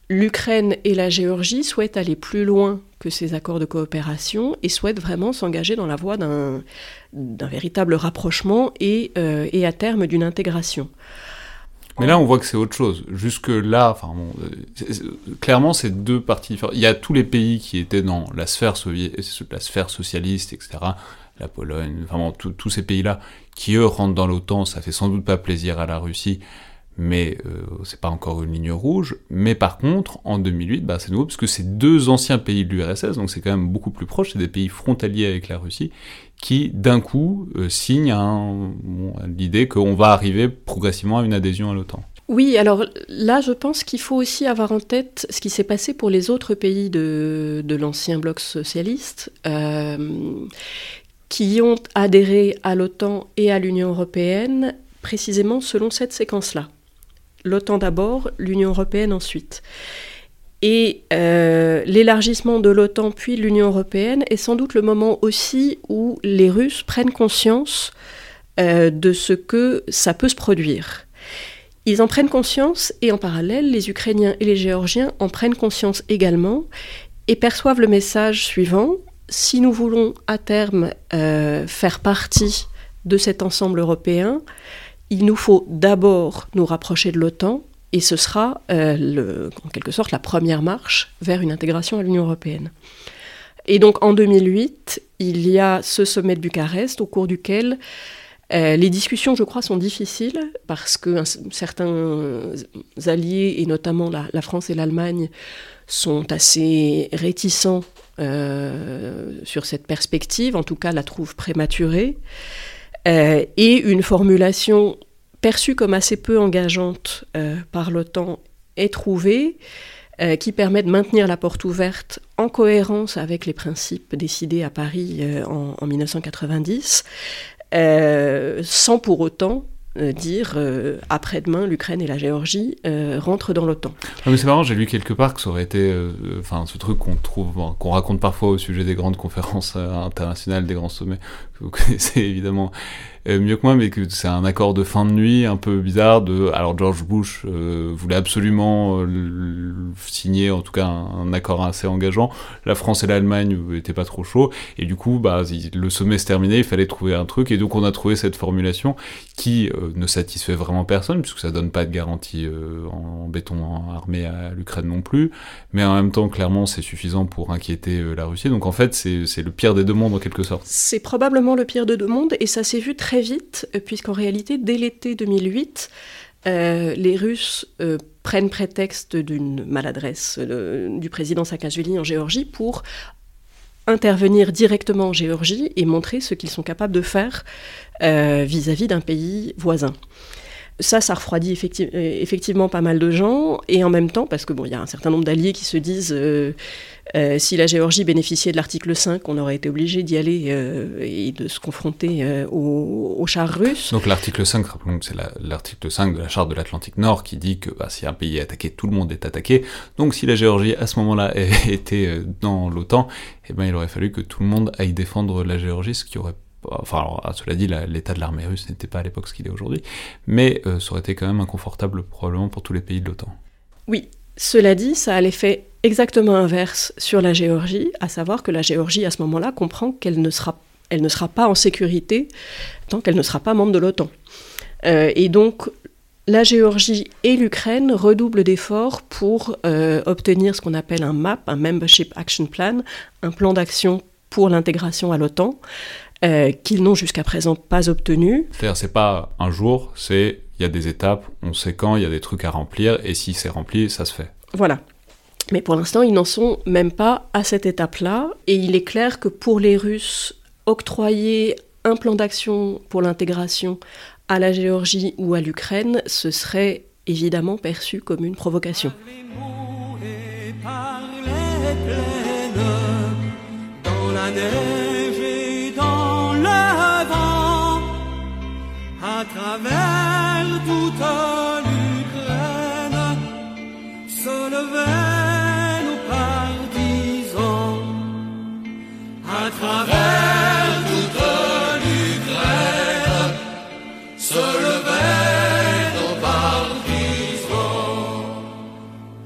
L'Ukraine et la Géorgie souhaitent aller plus loin que ces accords de coopération et souhaitent vraiment s'engager dans la voie d'un véritable rapprochement et, euh, et à terme d'une intégration. Mais là, on voit que c'est autre chose. Jusque là, enfin bon, euh, clairement, c'est deux parties différentes. Il y a tous les pays qui étaient dans la sphère, la sphère socialiste, etc. La Pologne, vraiment tous ces pays-là qui eux rentrent dans l'OTAN. Ça fait sans doute pas plaisir à la Russie mais euh, c'est pas encore une ligne rouge. Mais par contre, en 2008, bah, c'est nouveau, parce que c'est deux anciens pays de l'URSS, donc c'est quand même beaucoup plus proche, c'est des pays frontaliers avec la Russie, qui d'un coup euh, signent l'idée qu'on va arriver progressivement à une adhésion à l'OTAN. Oui, alors là, je pense qu'il faut aussi avoir en tête ce qui s'est passé pour les autres pays de, l'ancien bloc socialiste, euh, qui ont adhéré à l'OTAN et à l'Union européenne précisément selon cette séquence-là l'OTAN d'abord, l'Union européenne ensuite. Et euh, l'élargissement de l'OTAN puis l'Union européenne est sans doute le moment aussi où les Russes prennent conscience euh, de ce que ça peut se produire. Ils en prennent conscience et en parallèle, les Ukrainiens et les Géorgiens en prennent conscience également et perçoivent le message suivant. Si nous voulons à terme euh, faire partie de cet ensemble européen, il nous faut d'abord nous rapprocher de l'OTAN, et ce sera euh, en quelque sorte la première marche vers une intégration à l'Union européenne. Et donc en 2008, il y a ce sommet de Bucarest au cours duquel euh, les discussions, je crois, sont difficiles parce que certains alliés, et notamment la, France et l'Allemagne, sont assez réticents euh, sur cette perspective, en tout cas la trouvent prématurée. Euh, et une formulation perçue comme assez peu engageante euh, par l'OTAN est trouvée, euh, qui permet de maintenir la porte ouverte en cohérence avec les principes décidés à Paris en, en, 1990, sans pour autant dire après-demain l'Ukraine et la Géorgie rentrent dans l'OTAN. Ah, c'est marrant, j'ai lu quelque part que ça aurait été, enfin ce truc qu'on trouve, qu'on raconte parfois au sujet des grandes conférences internationales, des grands sommets, vous connaissez évidemment mieux que moi, mais que c'est un accord de fin de nuit un peu bizarre. Alors George Bush voulait absolument signer, en tout cas un, accord assez engageant. La France et l'Allemagne n'étaient pas trop chauds, et du coup, bah, le sommet se terminait, il fallait trouver un truc, et donc on a trouvé cette formulation qui euh, ne satisfait vraiment personne, puisque ça donne pas de garantie euh, en béton armé à l'Ukraine non plus, mais en même temps, clairement, c'est suffisant pour inquiéter euh, la Russie. Donc en fait, c'est le pire des deux mondes en quelque sorte. C'est probablement le pire des deux mondes, et ça s'est vu très vite, puisqu'en réalité, dès l'été 2008, les Russes prennent prétexte d'une maladresse du président Saakashvili en Géorgie pour intervenir directement en Géorgie et montrer ce qu'ils sont capables de faire euh, vis-à-vis d'un pays voisin. Ça, ça refroidit effectivement pas mal de gens, et en même temps, parce que bon, il y a un certain nombre d'alliés qui se disent euh, euh, si la Géorgie bénéficiait de l'article 5, on aurait été obligé d'y aller et de se confronter aux, chars russes. Donc l'article 5, rappelons que c'est l'article 5 de la charte de l'Atlantique Nord qui dit que bah, si un pays est attaqué, tout le monde est attaqué. Donc si la Géorgie à ce moment-là était dans l'OTAN, eh ben, il aurait fallu que tout le monde aille défendre la Géorgie, ce qui aurait Enfin, cela dit, l'état de l'armée russe n'était pas à l'époque ce qu'il est aujourd'hui, mais euh, ça aurait été quand même inconfortable probablement pour tous les pays de l'OTAN. Oui, cela dit, ça a l'effet exactement inverse sur la Géorgie, à savoir que la Géorgie, à ce moment-là, comprend qu'elle ne sera, elle ne sera pas en sécurité tant qu'elle ne sera pas membre de l'OTAN. Euh, et donc, la Géorgie et l'Ukraine redoublent d'efforts pour euh, obtenir ce qu'on appelle un MAP, un Membership Action Plan, un plan d'action pour l'intégration à l'OTAN, euh, qu'ils n'ont jusqu'à présent pas obtenu. C'est-à-dire, c'est pas un jour, c'est il y a des étapes, on sait quand, il y a des trucs à remplir, et si c'est rempli, ça se fait. Voilà. Mais pour l'instant, ils n'en sont même pas à cette étape-là, et il est clair que pour les Russes, octroyer un plan d'action pour l'intégration à la Géorgie ou à l'Ukraine, ce serait évidemment perçu comme une provocation. Dans la à travers toute l'Ukraine se levaient nos partisans. À travers toute l'Ukraine se levaient nos partisans.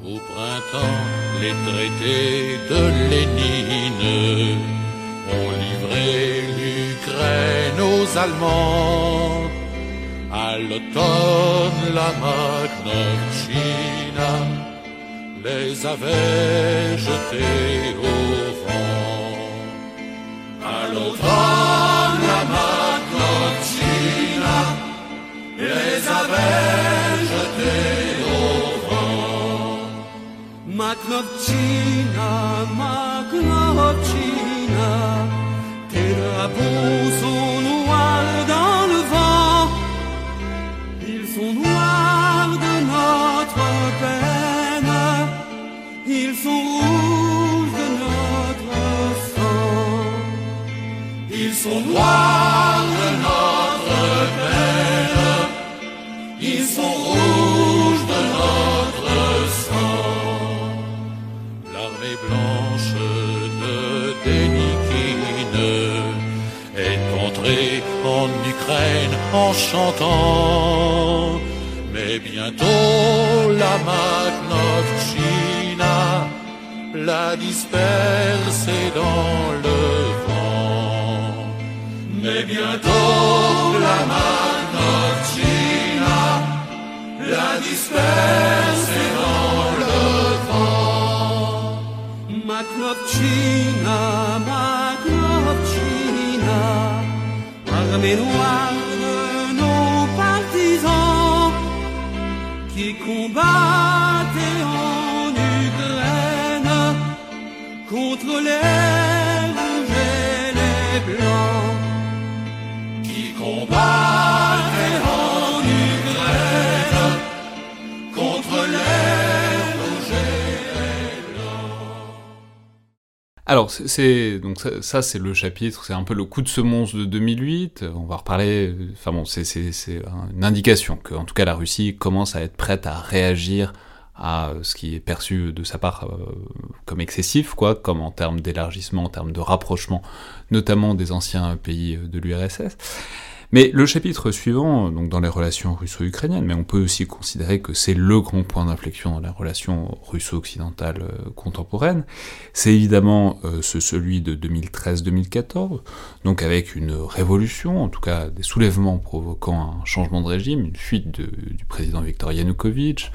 Au printemps, les traités de Lénine ont livré l'Ukraine aux Allemands. L'automne, la Magnovchina les avait jetés au vent. À l'automne, la Magnovchina les avait jetés au vent. Maknovchina, Maknovchina, tes drapeaux sont noirs de notre peine, ils sont rouges de notre sang. L'armée blanche de Dénikine est entrée en Ukraine en chantant. Mais bientôt la Magnovchina l'a dispersée dans le. Mais bientôt la Magnovchina l'a dispersée dans le vent. Maknovchina, Maknovchina, armée noire de nos partisans qui combattaient en Ukraine contre les rouges et les blancs. Alors, c'est- donc ça, c'est le chapitre, c'est un peu le coup de semonce de 2008. On va reparler. Enfin bon, c'est c'est c'est un- une indication que, en tout cas, la Russie commence à être prête à réagir à ce qui est perçu de sa part euh, comme excessif, quoi, comme en termes d'élargissement, en termes de rapprochement, notamment des anciens pays de l'URSS. Mais le chapitre suivant, donc dans les relations russo-ukrainiennes, mais on peut aussi considérer que c'est le grand point d'inflexion dans la relation russo-occidentale euh, contemporaine, c'est évidemment euh, ce, celui de 2013-2014, donc avec une révolution, en tout cas des soulèvements provoquant un changement de régime, une fuite du président Viktor Yanukovych.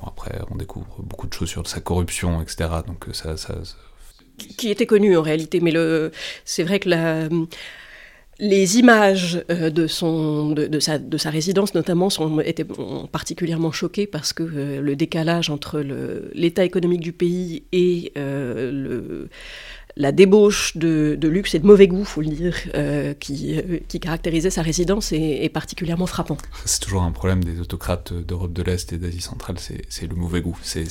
Bon, après, on découvre beaucoup de choses sur sa corruption, etc. Donc euh, ça, qui était connu en réalité, mais c'est vrai que la, les images euh, de, son, de, sa, de sa résidence notamment sont, étaient particulièrement choquées parce que euh, le décalage entre l'état économique du pays et euh, le, la débauche de, de luxe et de mauvais goût, faut le dire, euh, qui, euh, qui caractérisait sa résidence est, est particulièrement frappant. c'est toujours un problème des autocrates d'Europe de l'Est et d'Asie centrale, c'est le mauvais goût, c'est-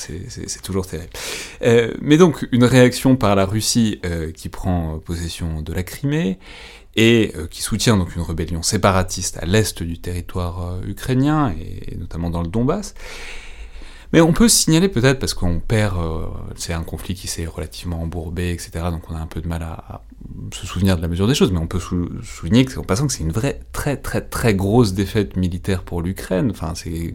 toujours terrible. Mais donc, une réaction par la Russie qui prend possession de la Crimée, et euh, qui soutient donc une rébellion séparatiste à l'est du territoire euh, ukrainien, et, notamment dans le Donbass. Mais on peut signaler peut-être, parce qu'on perd, euh, c'est un conflit qui s'est relativement embourbé, etc., donc on a un peu de mal à, se souvenir de la mesure des choses, mais on peut sou- souligner que, en passant que c'est une vraie, très très très grosse défaite militaire pour l'Ukraine, enfin c'est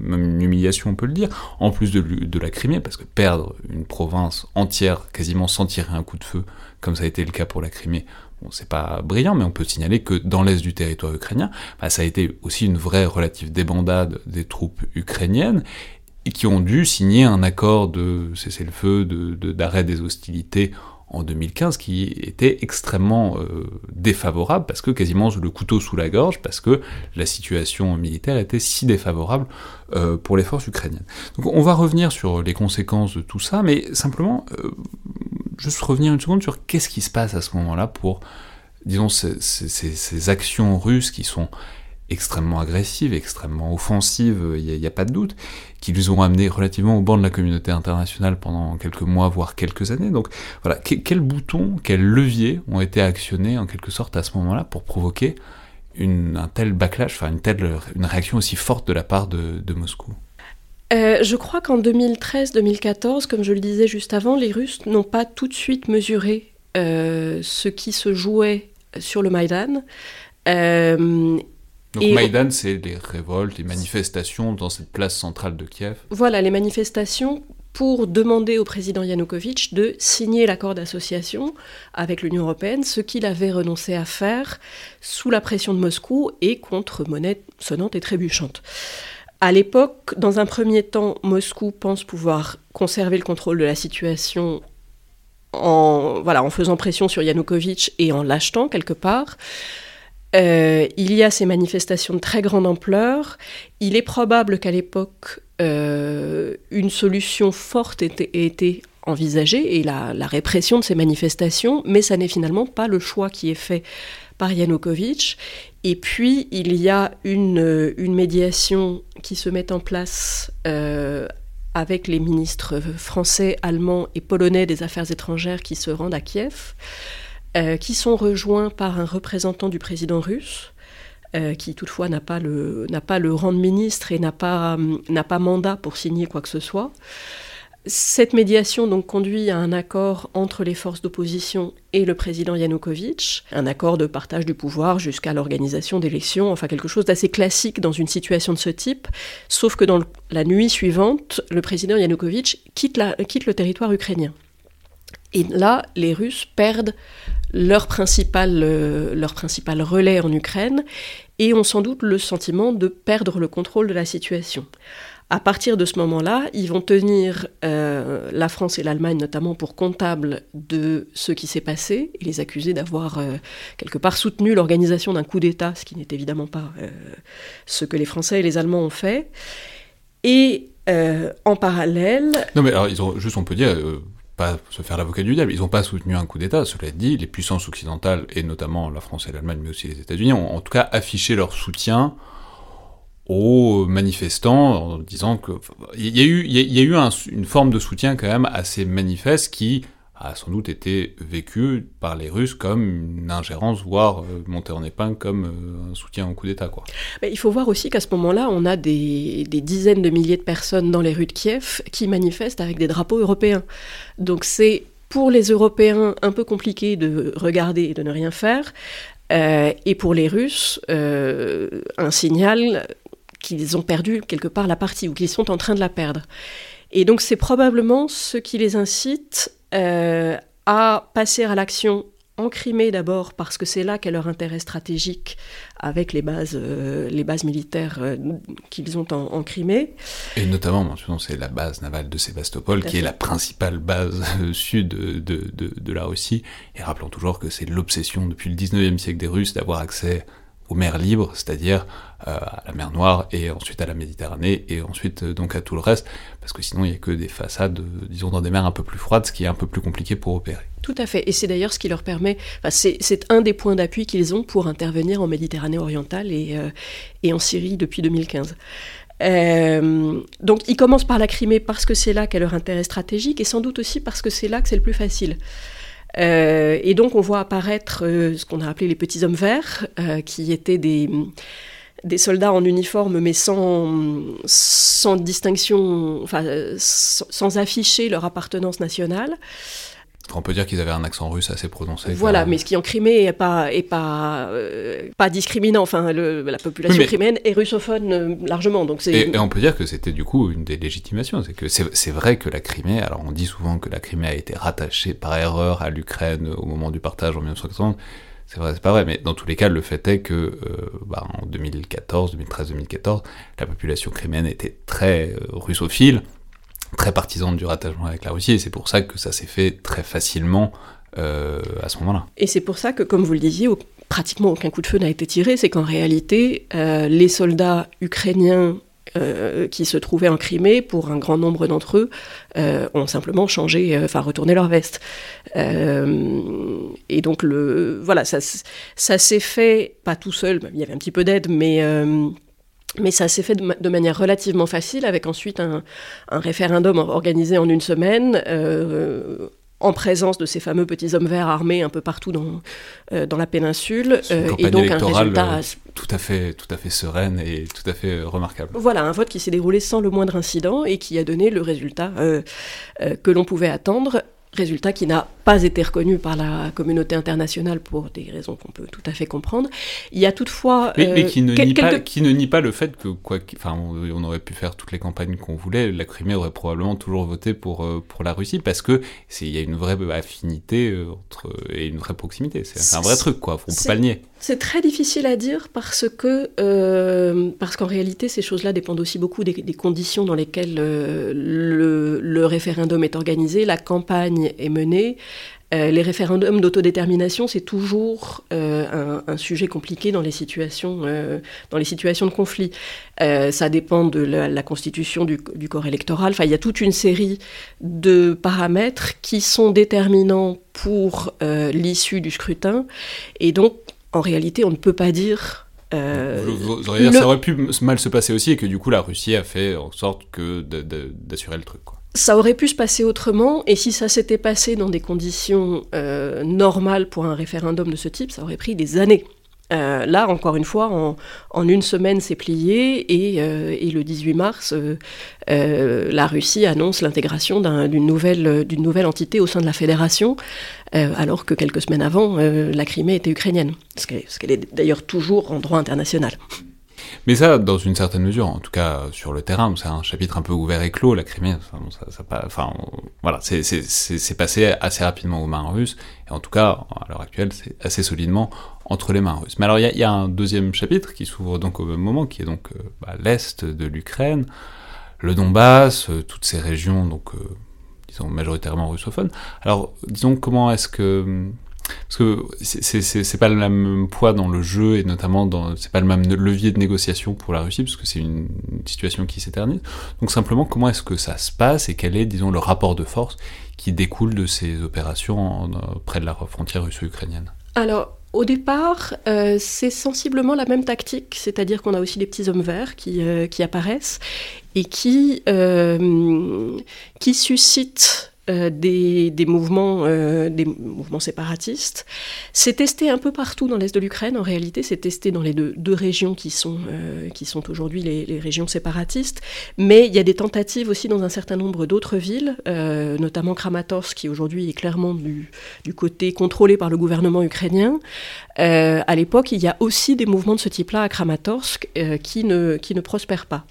même une humiliation on peut le dire, en plus de, l'U- de la Crimée, parce que perdre une province entière quasiment sans tirer un coup de feu, comme ça a été le cas pour la Crimée, C'est pas brillant, mais on peut signaler que dans l'est du territoire ukrainien, bah, ça a été aussi une vraie relative débandade des troupes ukrainiennes, et qui ont dû signer un accord de cessez-le-feu, de- de- d'arrêt des hostilités en 2015, qui était extrêmement euh, défavorable, parce que quasiment le couteau sous la gorge, parce que la situation militaire était si défavorable euh, pour les forces ukrainiennes. Donc on va revenir sur les conséquences de tout ça, mais simplement, euh, juste revenir une seconde sur qu'est-ce qui se passe à ce moment-là pour, disons, ces, ces- actions russes qui sont extrêmement agressives, extrêmement offensives, il n'y a, pas de doute, qui les ont amenés relativement au banc de la communauté internationale pendant quelques mois, voire quelques années. Donc voilà, que- quels boutons, quels leviers ont été actionnés en quelque sorte à ce moment-là pour provoquer une, un tel backlash, enfin une telle une réaction aussi forte de la part de, de Moscou? Euh, je crois qu'en 2013-2014, comme je le disais juste avant, les Russes n'ont pas tout de suite mesuré euh, ce qui se jouait sur le Maïdan. Euh, Donc Et- Maïdan, c'est les révoltes, les manifestations dans cette place centrale de Kiev. voilà, les manifestations pour demander au président Yanukovych de signer l'accord d'association avec l'Union européenne, ce qu'il avait renoncé à faire sous la pression de Moscou et contre monnaie sonnante et trébuchante. À l'époque, dans un premier temps, Moscou pense pouvoir conserver le contrôle de la situation en, faisant pression sur Yanukovych et en l'achetant quelque part. Euh, il y a ces manifestations de très grande ampleur. Il est probable qu'à l'époque, euh, une solution forte ait été envisagée et la, répression de ces manifestations, mais ça n'est finalement pas le choix qui est fait par Yanukovych. Et puis, il y a une, médiation qui se met en place euh, avec les ministres français, allemands et polonais des Affaires étrangères qui se rendent à Kiev. Euh, qui sont rejoints par un représentant du président russe, euh, qui toutefois n'a pas, le, pas le rang de ministre et n'a pas, n'a pas mandat pour signer quoi que ce soit. Cette médiation donc conduit à un accord entre les forces d'opposition et le président Yanukovych, un accord de partage du pouvoir jusqu'à l'organisation d'élections, enfin quelque chose d'assez classique dans une situation de ce type, sauf que dans la nuit suivante, le président Yanukovych quitte, le territoire ukrainien. Et là, les Russes perdent euh, leur principal relais en Ukraine et ont sans doute le sentiment de perdre le contrôle de la situation. À partir de ce moment-là, ils vont tenir euh, la France et l'Allemagne notamment pour comptables de ce qui s'est passé et les accuser d'avoir euh, quelque part soutenu l'organisation d'un coup d'État, ce qui n'est évidemment pas ce que les Français et les Allemands ont fait. Et en parallèle... Non mais alors, ils ont, juste on peut dire, pas se faire l'avocat du diable. Ils n'ont pas soutenu un coup d'État. Cela dit, les puissances occidentales, et notamment la France et l'Allemagne, mais aussi les États-Unis, ont en tout cas affiché leur soutien aux manifestants en disant que il y a eu, il y a eu une forme de soutien quand même assez manifeste qui a sans doute été vécu par les Russes comme une ingérence, voire euh, montée en épingle comme euh, un soutien au coup d'État. Quoi. Il faut voir aussi qu'à ce moment-là, on a des, dizaines de milliers de personnes dans les rues de Kiev qui manifestent avec des drapeaux européens. Donc c'est pour les Européens un peu compliqué de regarder et de ne rien faire, euh, et pour les Russes, un signal qu'ils ont perdu quelque part la partie, ou qu'ils sont en train de la perdre. Et donc c'est probablement ce qui les incite euh, à passer à l'action en Crimée d'abord parce que c'est là qu'est leur intérêt stratégique avec les bases, euh, les bases militaires euh, qu'ils ont en, Crimée. Et notamment, c'est la base navale de Sébastopol qui est la principale base sud de, de, de, la Russie. Et rappelons toujours que c'est l'obsession depuis le 19e siècle des Russes d'avoir accès aux mers libres, c'est-à-dire à la mer Noire et ensuite à la Méditerranée et ensuite euh, donc à tout le reste, parce que sinon il n'y a que des façades, euh, disons, dans des mers un peu plus froides, ce qui est un peu plus compliqué pour opérer. Tout à fait, et c'est d'ailleurs ce qui leur permet, c'est un des points d'appui qu'ils ont pour intervenir en Méditerranée orientale et, en Syrie depuis 2015. donc ils commencent par la Crimée parce que c'est là qu'est leur intérêt stratégique et sans doute aussi parce que c'est là que c'est le plus facile. Euh, et donc on voit apparaître euh, ce qu'on a appelé les petits hommes verts, euh, qui étaient des, des soldats en uniforme mais sans, sans distinction, enfin, sans afficher leur appartenance nationale. On peut dire qu'ils avaient un accent russe assez prononcé. Voilà, mais ce qui en Crimée n'est pas, est pas, euh, pas discriminant. Enfin, la population criméenne est russophone euh, largement. Donc et, et, on peut dire que c'était du coup une des légitimations. C'est que c'est vrai que la Crimée, alors on dit souvent que la Crimée a été rattachée par erreur à l'Ukraine au moment du partage en 1960. C'est vrai, c'est pas vrai, mais dans tous les cas, le fait est que euh, bah, en 2014, 2013, 2014, la population criméenne était très russophile très partisane du rattachement avec la Russie, et c'est pour ça que ça s'est fait très facilement euh, à ce moment-là. Et c'est pour ça que, comme vous le disiez, pratiquement aucun coup de feu n'a été tiré, c'est qu'en réalité, euh, les soldats ukrainiens euh, qui se trouvaient en Crimée, pour un grand nombre d'entre eux, ont simplement changé, enfin retourné leur veste. et donc, le, voilà, ça, ça s'est fait, pas tout seul, il y avait un petit peu d'aide, mais mais ça s'est fait de, manière relativement facile, avec ensuite un, référendum organisé en une semaine, euh, en présence de ces fameux petits hommes verts armés un peu partout dans, euh, dans la péninsule. Euh, et donc un résultat tout à, fait, tout à fait sereine et tout à fait remarquable. Voilà, un vote qui s'est déroulé sans le moindre incident et qui a donné le résultat que l'on pouvait attendre, résultat qui n'a pas été reconnu par la communauté internationale pour des raisons qu'on peut tout à fait comprendre. Il y a toutefois... Mais, qui, ne nie pas, qui ne nie pas le fait que, quoi, enfin, on, aurait pu faire toutes les campagnes qu'on voulait, la Crimée aurait probablement toujours voté pour, pour la Russie, parce que il y a une vraie affinité entre, et une vraie proximité. C'est un vrai truc, quoi. On peut pas le nier. C'est très difficile à dire parce que euh, parce qu'en réalité ces choses-là dépendent aussi beaucoup des, conditions dans lesquelles euh, le, référendum est organisé, la campagne est menée. Euh, les référendums d'autodétermination, c'est toujours un, un, sujet compliqué dans les situations, dans les situations de conflit. ça dépend de la, la constitution du, du, corps électoral. Enfin, il y a toute une série de paramètres qui sont déterminants pour l'issue du scrutin. Et donc, en réalité, on ne peut pas dire. Euh, ça aurait pu mal se passer aussi et que du coup la Russie a fait en sorte que d'assurer le truc. Quoi. Ça aurait pu se passer autrement et si ça s'était passé dans des conditions euh, normales pour un référendum de ce type, ça aurait pris des années. Euh, là, encore une fois, en, une semaine, c'est plié et, euh, le 18 mars, euh, la Russie annonce l'intégration d'une nouvelle, nouvelle, entité au sein de la fédération, alors que quelques semaines avant, la Crimée était ukrainienne, ce qu'elle est d'ailleurs toujours en droit international. Mais ça, dans une certaine mesure, en tout cas sur le terrain, c'est un chapitre un peu ouvert et clos, la Crimée, enfin, voilà, c'est passé assez rapidement aux mains russes, et en tout cas, à l'heure actuelle, c'est assez solidement entre les mains russes. Mais alors, il y, y, a un deuxième chapitre qui s'ouvre donc au même moment, qui est donc euh, bah, l'Est de l'Ukraine, le Donbass, euh, toutes ces régions, donc, euh, disons, majoritairement russophones. Alors, disons, comment est-ce que parce que c'est pas le même poids dans le jeu et notamment dans c'est pas le même levier de négociation pour la Russie parce que c'est une, situation qui s'éternise. Donc simplement comment est-ce que ça se passe et quel est disons le rapport de force qui découle de ces opérations près de la frontière russo-ukrainienne? Alors au départ, euh, c'est sensiblement la même tactique, c'est-à-dire qu'on a aussi des petits hommes verts qui, euh, apparaissent et euh, qui suscitent euh, des, mouvements, euh, des mouvements séparatistes. C'est testé un peu partout dans l'est de l'Ukraine. En réalité, c'est testé dans les deux, régions qui sont, euh, aujourd'hui les, régions séparatistes. Mais il y a des tentatives aussi dans un certain nombre d'autres villes, notamment Kramatorsk, qui aujourd'hui est clairement du, côté contrôlé par le gouvernement ukrainien. à l'époque, il y a aussi des mouvements de ce type-là à Kramatorsk qui ne prospèrent pas.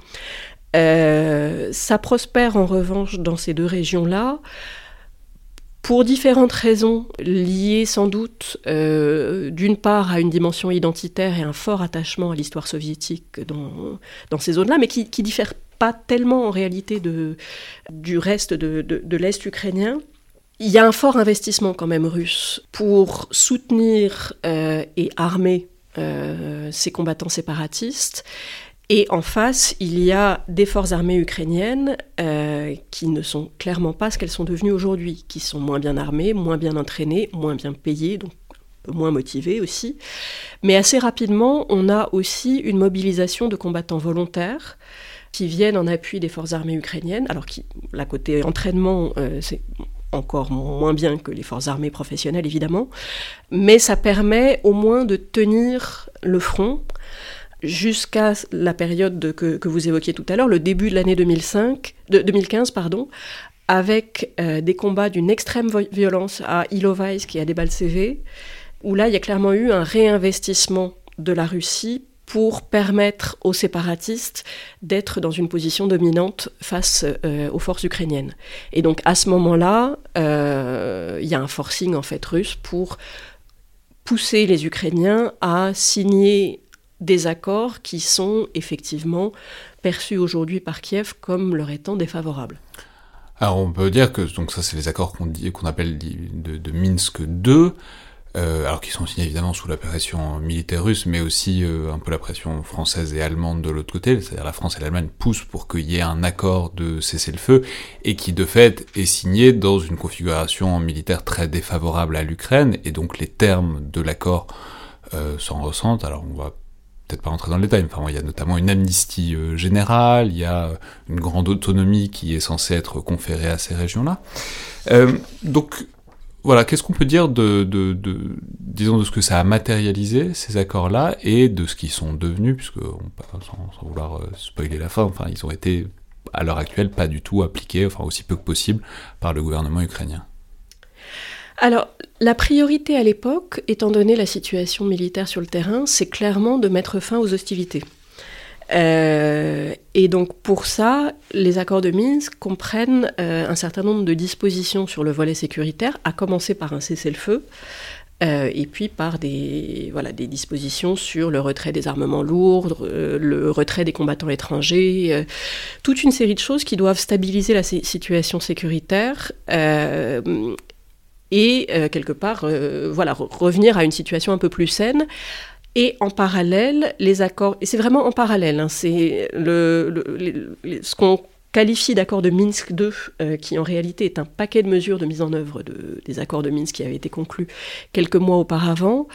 Euh, ça prospère en revanche dans ces deux régions-là pour différentes raisons liées sans doute euh, d'une part à une dimension identitaire et un fort attachement à l'histoire soviétique dans, ces zones-là, mais qui, qui diffèrent pas tellement en réalité du reste de, de, l'Est ukrainien. Il y a un fort investissement quand même russe pour soutenir euh, et armer ces combattants séparatistes. Et en face, il y a des forces armées ukrainiennes euh, qui ne sont clairement pas ce qu'elles sont devenues aujourd'hui, qui sont moins bien armées, moins bien entraînées, moins bien payées, donc moins motivées aussi. Mais assez rapidement, on a aussi une mobilisation de combattants volontaires qui viennent en appui des forces armées ukrainiennes, alors qui, la côté entraînement, euh, c'est encore moins bien que les forces armées professionnelles évidemment, mais ça permet au moins de tenir le front jusqu'à la période que, vous évoquiez tout à l'heure, le début de l'année 2005, de, 2015, pardon, avec euh, des combats d'une extrême violence à Ilovaisk et à Debaltseve, où là, il y a clairement eu un réinvestissement de la Russie pour permettre aux séparatistes d'être dans une position dominante face euh, aux forces ukrainiennes. Et donc à ce moment-là, euh, il y a un forcing en fait russe pour pousser les Ukrainiens à signer des accords qui sont effectivement perçus aujourd'hui par Kiev comme leur étant défavorables. Alors on peut dire que donc ça c'est les accords qu'on qu'on appelle de, Minsk 2, euh, alors qui sont signés évidemment sous la pression militaire russe, mais aussi euh, un peu la pression française et allemande de l'autre côté, c'est-à-dire la France et l'Allemagne poussent pour qu'il y ait un accord de cessez-le-feu, et qui de fait est signé dans une configuration militaire très défavorable à l'Ukraine, et donc les termes de l'accord euh, s'en ressentent. Alors on va peut-être pas rentrer dans le détail, mais enfin, il y a notamment une amnistie euh, générale, il y a une grande autonomie qui est censée être conférée à ces régions-là. Euh, donc, voilà, qu'est-ce qu'on peut dire de, disons, de ce que ça a matérialisé, ces accords-là, et de ce qu'ils sont devenus, puisque, sans, sans, vouloir euh, spoiler la fin, enfin, ils ont été, à l'heure actuelle, pas du tout appliqués, enfin, aussi peu que possible, par le gouvernement ukrainien. Alors, la priorité à l'époque, étant donné la situation militaire sur le terrain, c'est clairement de mettre fin aux hostilités. Euh, et donc pour ça, les accords de Minsk comprennent euh, un certain nombre de dispositions sur le volet sécuritaire, à commencer par un cessez-le-feu, euh, et puis par des, dispositions sur le retrait des armements lourds, le retrait des combattants étrangers, toute une série de choses qui doivent stabiliser la situation sécuritaire et quelque part voilà, revenir à une situation un peu plus saine et en parallèle, les accords, et c'est vraiment en parallèle, hein, c'est ce qu'on qualifie d'accord de Minsk II, euh, qui en réalité est un paquet de mesures de mise en œuvre de, des accords de Minsk qui avaient été conclus quelques mois auparavant.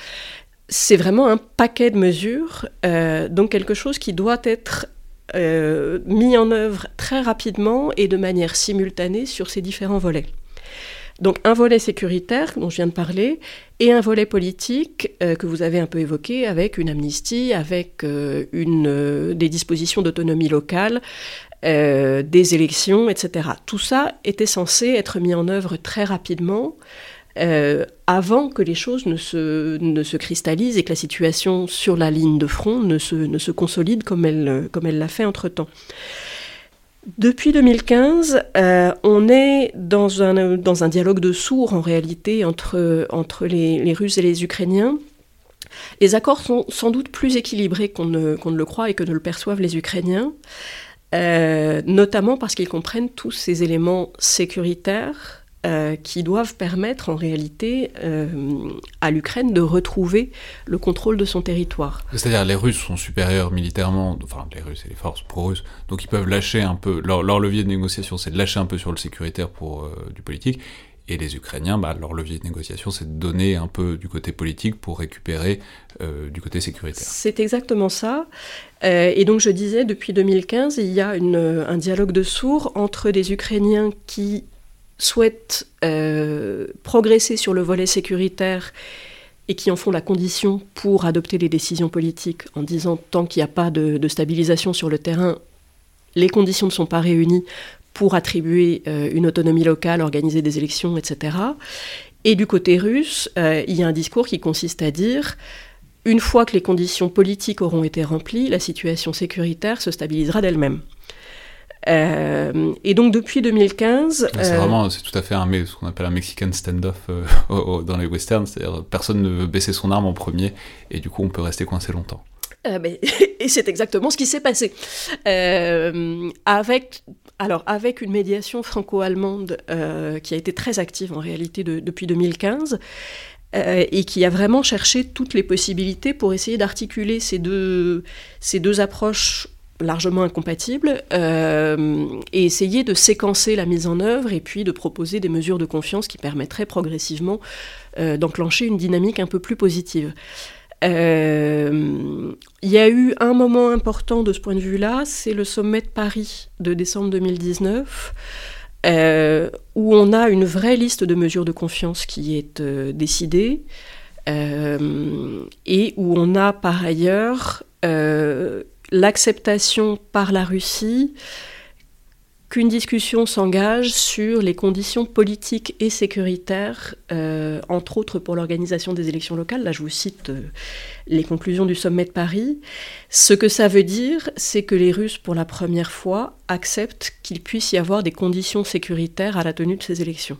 C'est vraiment un paquet de mesures, euh, donc quelque chose qui doit être euh, mis en œuvre très rapidement et de manière simultanée sur ces différents volets. Donc un volet sécuritaire dont je viens de parler et un volet politique euh, que vous avez un peu évoqué avec une amnistie, avec euh, euh, des dispositions d'autonomie locale, des élections, etc. Tout ça était censé être mis en œuvre très rapidement. avant que les choses ne se, cristallisent et que la situation sur la ligne de front ne se, consolide comme elle, comme elle l'a fait entre-temps. Depuis 2015, euh, on est dans un, dans un dialogue de sourds en réalité entre, entre les, Russes et les Ukrainiens. Les accords sont sans doute plus équilibrés qu'on ne, ne, le croit et que ne le perçoivent les Ukrainiens, euh, notamment parce qu'ils comprennent tous ces éléments sécuritaires euh, qui doivent permettre en réalité euh, à l'Ukraine de retrouver le contrôle de son territoire. C'est-à-dire les Russes sont supérieurs militairement, enfin les Russes et les forces pro-russes, donc ils peuvent lâcher un peu, leur, levier de négociation c'est de lâcher un peu sur le sécuritaire pour euh, du politique, et les Ukrainiens, bah, leur levier de négociation c'est de donner un peu du côté politique pour récupérer du côté sécuritaire. C'est exactement ça. et donc je disais, depuis 2015, il y a une, un dialogue de sourds entre des Ukrainiens qui souhaitent euh, progresser sur le volet sécuritaire et qui en font la condition pour adopter les décisions politiques en disant tant qu'il n'y a pas de, stabilisation sur le terrain, les conditions ne sont pas réunies pour attribuer euh, une autonomie locale, organiser des élections, etc. Et du côté russe, euh, il y a un discours qui consiste à dire une fois que les conditions politiques auront été remplies, la situation sécuritaire se stabilisera d'elle-même. Euh, et donc depuis 2015, c'est euh, vraiment, c'est tout à fait un, ce qu'on appelle un Mexican standoff euh, dans les westerns, c'est-à-dire personne ne veut baisser son arme en premier, et du coup on peut rester coincé longtemps. et c'est exactement ce qui s'est passé. avec, alors, avec une médiation franco-allemande qui a été très active en réalité depuis 2015, et qui a vraiment cherché toutes les possibilités pour essayer d'articuler ces deux, ces deux approches largement incompatibles, euh, et essayer de séquencer la mise en œuvre et puis de proposer des mesures de confiance qui permettraient progressivement euh, d'enclencher une dynamique un peu plus positive. Euh, il y a eu un moment important de ce point de vue-là, c'est le sommet de Paris de décembre 2019, où on a une vraie liste de mesures de confiance qui est décidée, et où on a par ailleurs l'acceptation par la Russie qu'une discussion s'engage sur les conditions politiques et sécuritaires, euh, entre autres pour l'organisation des élections locales. Là, je vous cite euh, les conclusions du sommet de Paris. Ce que ça veut dire, c'est que les Russes, pour la première fois, acceptent qu'il puisse y avoir des conditions sécuritaires à la tenue de ces élections.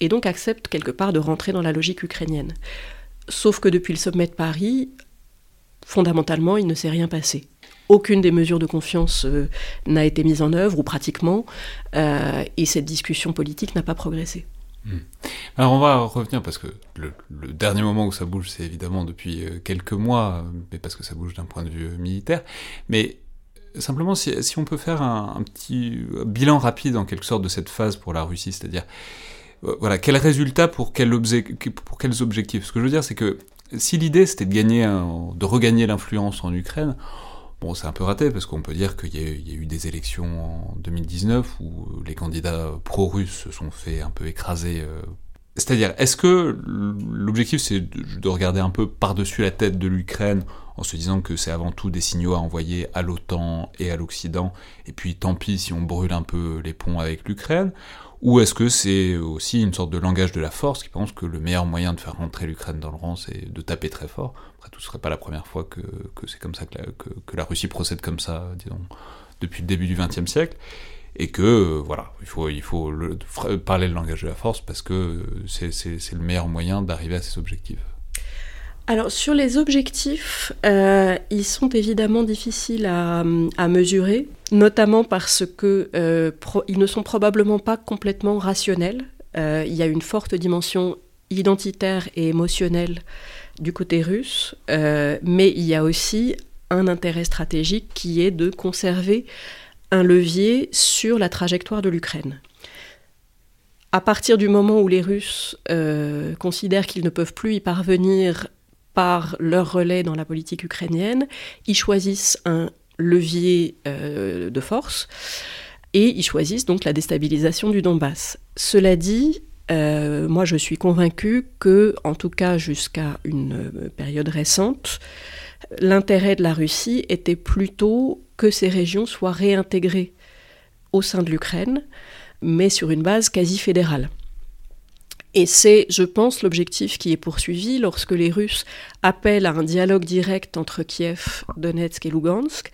Et donc acceptent quelque part de rentrer dans la logique ukrainienne. Sauf que depuis le sommet de Paris, fondamentalement, il ne s'est rien passé aucune des mesures de confiance euh, n'a été mise en œuvre, ou pratiquement, euh, et cette discussion politique n'a pas progressé. Hmm. Alors on va revenir parce que le, dernier moment où ça bouge, c'est évidemment depuis euh, quelques mois, mais parce que ça bouge d'un point de vue militaire. Mais simplement, si, on peut faire un, petit bilan rapide en quelque sorte de cette phase pour la Russie, c'est-à-dire voilà, quel résultat pour, quel pour quels objectifs? Ce que je veux dire, c'est que si l'idée c'était de gagner, de regagner l'influence en Ukraine, C'est un peu raté parce qu'on peut dire qu'il y, a eu des élections en 2019 où les candidats pro-russes se sont fait un peu écraser euh, C'est-à-dire, est-ce que l'objectif c'est de regarder un peu par-dessus la tête de l'Ukraine en se disant que c'est avant tout des signaux à envoyer à l'OTAN et à l'Occident, et puis tant pis si on brûle un peu les ponts avec l'Ukraine Ou est-ce que c'est aussi une sorte de langage de la force qui pense que le meilleur moyen de faire rentrer l'Ukraine dans le rang, c'est de taper très fort Après tout, ce serait pas la première fois que, c'est comme ça que la, Russie procède comme ça, disons, depuis le début du XXe siècle et que euh, voilà, il faut, il faut parler le langage de la force parce que c'est le meilleur moyen d'arriver à ces objectifs. Alors sur les objectifs, euh, ils sont évidemment difficiles à, mesurer, notamment parce que euh, ne sont probablement pas complètement rationnels. il y a une forte dimension identitaire et émotionnelle du côté russe, mais il y a aussi un intérêt stratégique qui est de conserver un levier sur la trajectoire de l'Ukraine. À partir du moment où les Russes euh, considèrent qu'ils ne peuvent plus y parvenir par leur relais dans la politique ukrainienne, ils choisissent un levier euh, de force et ils choisissent donc la déstabilisation du Donbass. Cela dit, euh, moi je suis convaincu que, en tout cas jusqu'à une période récente, l'intérêt de la Russie était plutôt que ces régions soient réintégrées au sein de l'Ukraine, mais sur une base quasi fédérale. Et c'est, je pense, l'objectif qui est poursuivi lorsque les Russes appellent à un dialogue direct entre Kiev, Donetsk et Lugansk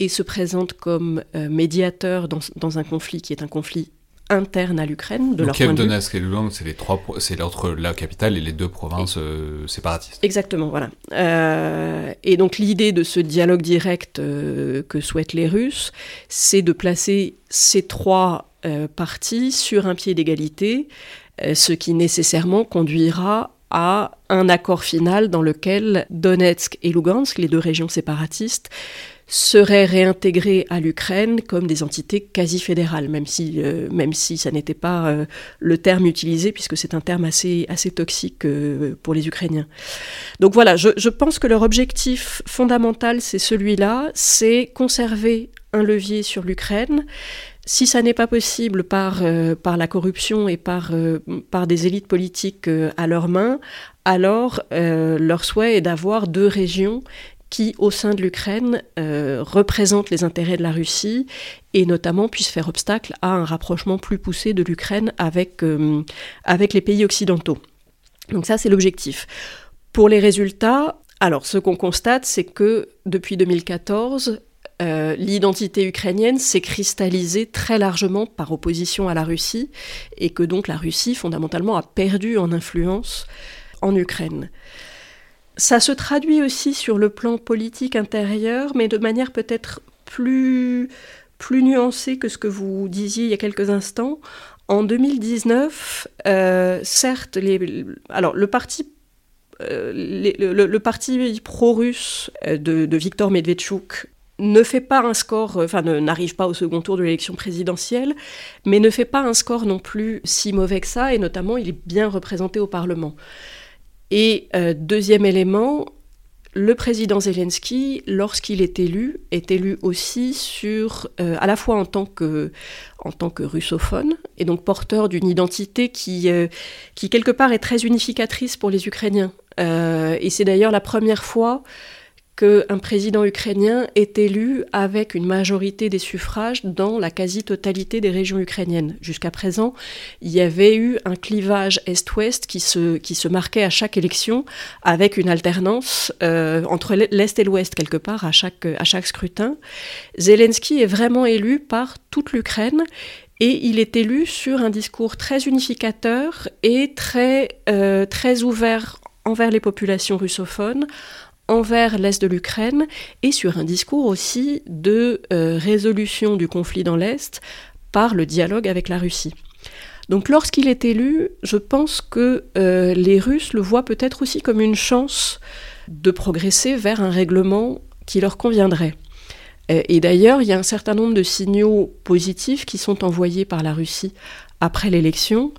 et se présentent comme euh, médiateurs dans, un conflit qui est un conflit interne à l'Ukraine, de leur Kiev. Donetsk et Lugansk, c'est les trois, c'est entre la capitale et les deux provinces euh, séparatistes. Exactement, voilà. Euh, et donc l'idée de ce dialogue direct euh, que souhaitent les Russes, c'est de placer ces trois parties sur un pied d'égalité, ce qui nécessairement conduira à un accord final dans lequel Donetsk et Lugansk, les deux régions séparatistes, seraient réintégrés à l'Ukraine comme des entités quasi fédérales, même si, euh, même si ça n'était pas euh, le terme utilisé, puisque c'est un terme assez, assez toxique euh, pour les Ukrainiens. Donc voilà, je pense que leur objectif fondamental, c'est celui-là, c'est conserver un levier sur l'Ukraine. Si ça n'est pas possible par, par la corruption et par, par des élites politiques à leurs mains, alors leur souhait est d'avoir deux régions qui, au sein de l'Ukraine, euh, représente les intérêts de la Russie et notamment puisse faire obstacle à un rapprochement plus poussé de l'Ukraine avec, euh, avec les pays occidentaux. Donc ça, c'est l'objectif. Pour les résultats, alors ce qu'on constate, c'est que depuis 2014, euh, l'identité ukrainienne s'est cristallisée très largement par opposition à la Russie et que donc la Russie fondamentalement a perdu en influence en Ukraine. Ça se traduit aussi sur le plan politique intérieur, mais de manière peut-être plus, plus nuancée que ce que vous disiez il y a quelques instants. En 2019, euh, certes, alors le parti euh, le, parti pro-russe de, de, Viktor Medvedchuk ne fait pas un score, enfin n'arrive pas au second tour de l'élection présidentielle, mais ne fait pas un score non plus si mauvais que ça, et notamment il est bien représenté au Parlement. Et euh, deuxième élément, le président Zelensky, lorsqu'il est élu, est élu aussi sur, euh, à la fois en tant, que, en tant que russophone, et donc porteur d'une identité qui, euh, qui, quelque part, est très unificatrice pour les Ukrainiens. et c'est d'ailleurs la première fois qu'un président ukrainien est élu avec une majorité des suffrages dans la quasi-totalité des régions ukrainiennes. Jusqu'à présent, il y avait eu un clivage Est-Ouest qui se, qui se marquait à chaque élection avec une alternance euh, entre l'Est et l'Ouest quelque part à chaque, à chaque scrutin. Zelensky est vraiment élu par toute l'Ukraine et il est élu sur un discours très unificateur et très, euh, très ouvert envers les populations russophones, envers l'Est de l'Ukraine et sur un discours aussi de euh, résolution du conflit dans l'Est par le dialogue avec la Russie. Donc lorsqu'il est élu, je pense que euh, les Russes le voient peut-être aussi comme une chance de progresser vers un règlement qui leur conviendrait. Euh, et d'ailleurs, il y a un certain nombre de signaux positifs qui sont envoyés par la Russie après l'élection.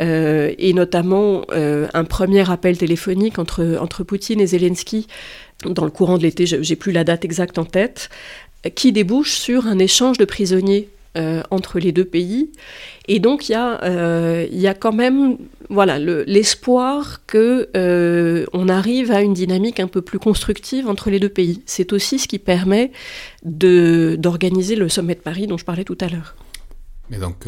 Euh, et notamment euh, un premier appel téléphonique entre, entre Poutine et Zelensky dans le courant de l'été, j'ai plus la date exacte en tête, qui débouche sur un échange de prisonniers euh, entre les deux pays. Et donc il y, euh, y a quand même voilà, l'espoir que euh, on arrive à une dynamique un peu plus constructive entre les deux pays. C'est aussi ce qui permet d'organiser le sommet de Paris dont je parlais tout à l'heure. Mais donc,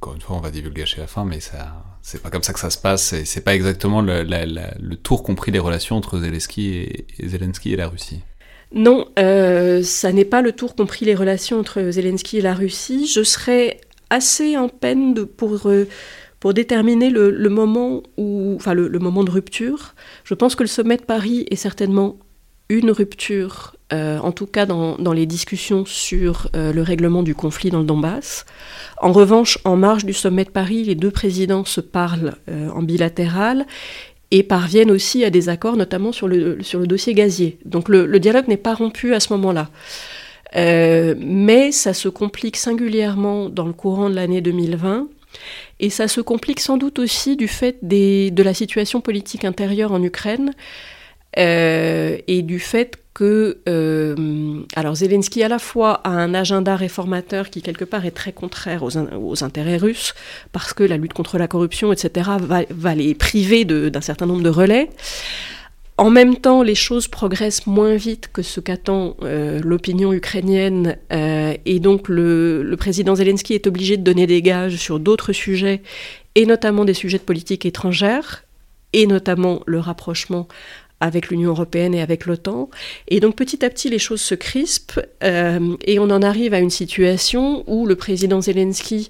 encore une fois, on va divulguer à la fin, mais ça, c'est pas comme ça que ça se passe. C'est pas exactement le, le, tour compris des relations entre Zelensky et, et Zelensky et la Russie. Non, euh, ça n'est pas le tour compris les relations entre Zelensky et la Russie. Je serais assez en peine pour, euh, pour déterminer le, moment où, enfin le, moment de rupture. Je pense que le sommet de Paris est certainement une rupture, euh, en tout cas dans, les discussions sur le règlement du conflit dans le Donbass. En revanche, en marge du sommet de Paris, les deux présidents se parlent en bilatéral et parviennent aussi à des accords, notamment sur le, dossier gazier. Donc le, dialogue n'est pas rompu à ce moment-là. Euh, mais ça se complique singulièrement dans le courant de l'année 2020. Et ça se complique sans doute aussi du fait de la situation politique intérieure en Ukraine euh, et du fait que euh, alors Zelensky à la fois a un agenda réformateur qui quelque part est très contraire aux, intérêts russes parce que la lutte contre la corruption etc va, les priver d'un certain nombre de relais. En même temps, les choses progressent moins vite que ce qu'attend euh, l'opinion ukrainienne, et donc le, président Zelensky est obligé de donner des gages sur d'autres sujets, et notamment des sujets de politique étrangère, et notamment le rapprochement avec l'Union européenne et avec l'OTAN. Et donc petit à petit, les choses se crispent euh, et on en arrive à une situation où le président Zelensky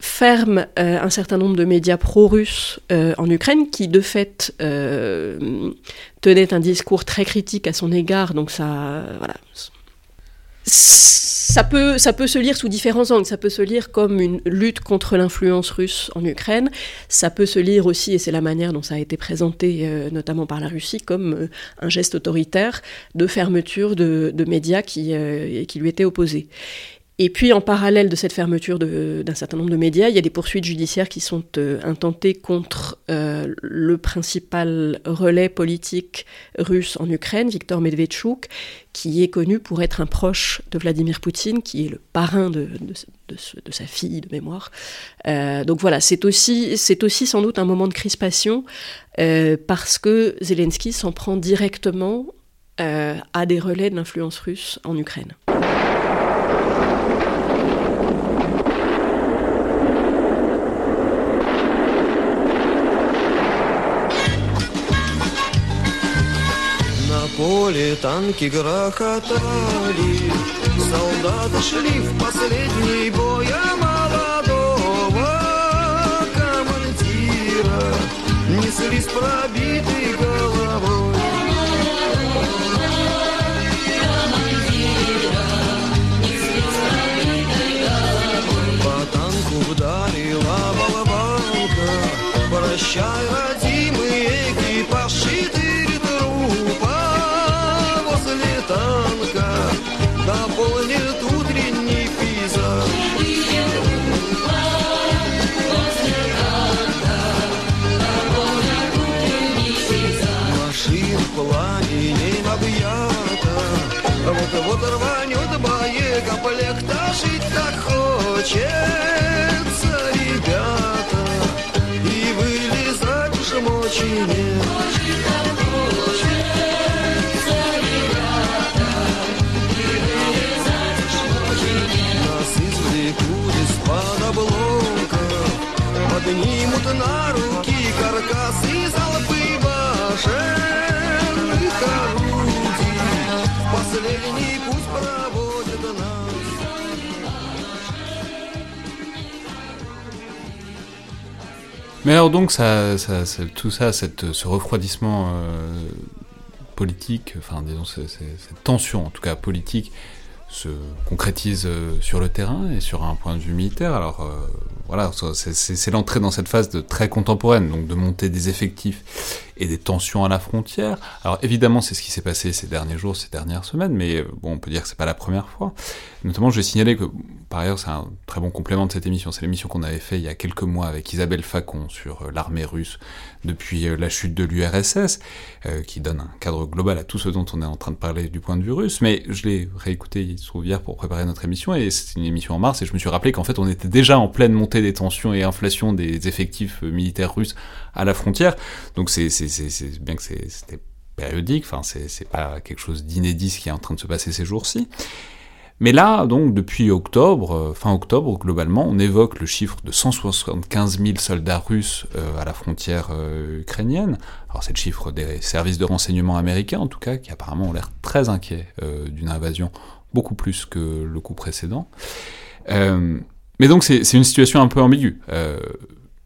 ferme euh, un certain nombre de médias pro-russes euh, en Ukraine qui, de fait, tenaient un discours très critique à son égard. Donc ça, voilà, ça peut, ça peut se lire sous différents angles. Ça peut se lire comme une lutte contre l'influence russe en Ukraine. Ça peut se lire aussi, et c'est la manière dont ça a été présenté, euh, notamment par la Russie, comme euh, un geste autoritaire de fermeture de, médias qui, euh, qui lui étaient opposés. Et puis, en parallèle de cette fermeture d'un certain nombre de médias, il y a des poursuites judiciaires qui sont euh, intentées contre euh, le principal relais politique russe en Ukraine, Viktor Medvedchuk, qui est connu pour être un proche de Vladimir Poutine, qui est le parrain de, de, sa fille de mémoire. Euh, donc voilà, c'est aussi, aussi sans doute un moment de crispation, parce que Zelensky s'en prend directement à des relais de l'influence russe en Ukraine. Поле танки грохотали, Солдаты шли в последний бой, а молодого командира Несли с пробитой вот-вот рванет боекомплект, а жить так хочется, ребята, и вылезать уж мочи Mais alors donc ça, tout ça, ce refroidissement euh, politique, enfin disons cette, cette tension en tout cas politique, se concrétise euh, sur le terrain et sur un point de vue militaire. Alors, euh, voilà, c'est- l'entrée dans cette phase de très contemporaine, donc de monter des effectifs et des tensions à la frontière. Alors évidemment, c'est ce qui s'est passé ces derniers jours, ces dernières semaines, mais euh, bon, on peut dire que c'est pas la première fois. Notamment, je vais signaler que, par ailleurs, c'est un très bon complément de cette émission. C'est l'émission qu'on avait fait il y a quelques mois avec Isabelle Facon sur euh, l'armée russe depuis euh, la chute de l'URSS, qui donne un cadre global à tout ce dont on est en train de parler du point de vue russe. Mais je l'ai réécouté, hier pour préparer notre émission, et c'est une émission en mars, et je me suis rappelé qu'en fait, on était déjà en pleine montée des tensions et inflation des effectifs militaires russes à la frontière. Donc c'est bien que c'était périodique, enfin c'est pas quelque chose d'inédit ce qui est en train de se passer ces jours-ci. Mais là, donc, depuis octobre, euh, fin octobre, globalement, on évoque le chiffre de 175 000 soldats russes euh, à la frontière euh, ukrainienne. Alors, c'est le chiffre des services de renseignement américains, en tout cas, qui apparemment ont l'air très inquiets d'une invasion, beaucoup plus que le coup précédent. Euh, mais donc, c'est une situation un peu ambiguë. Euh,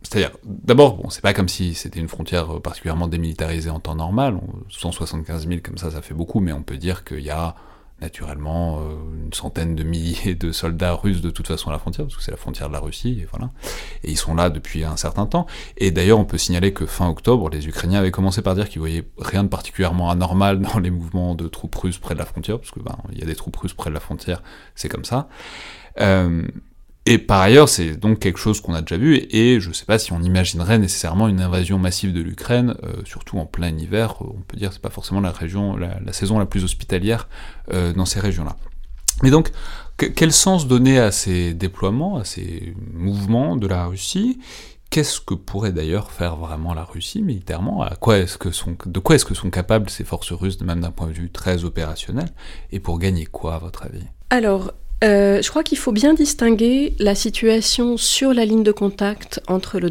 c'est-à-dire, d'abord, bon, c'est pas comme si c'était une frontière particulièrement démilitarisée en temps normal. On- 175 000 comme ça, ça fait beaucoup, mais on peut dire qu'il y a naturellement euh, une centaine de milliers de soldats russes de toute façon à la frontière, parce que c'est la frontière de la Russie, et voilà. Et ils sont là depuis un certain temps. Et d'ailleurs, on peut signaler que fin octobre, les Ukrainiens avaient commencé par dire qu'ils voyaient rien de particulièrement anormal dans les mouvements de troupes russes près de la frontière, parce que ben, il y a des troupes russes près de la frontière, c'est comme ça. Euh, et par ailleurs, c'est donc quelque chose qu'on a déjà vu, et, je ne sais pas si on imaginerait nécessairement une invasion massive de l'Ukraine, euh, surtout en plein hiver. On peut dire que c'est pas forcément la région, la, saison la plus hospitalière euh, dans ces régions-là. Mais donc, que- quel sens donner à ces déploiements, à ces mouvements de la Russie? Qu'est-ce que pourrait d'ailleurs faire vraiment la Russie militairement? De quoi est-ce que sont capables ces forces russes, même d'un point de vue très opérationnel? Et pour gagner quoi, à votre avis? Alors, euh, je crois qu'il faut bien distinguer la situation sur la ligne de contact entre le,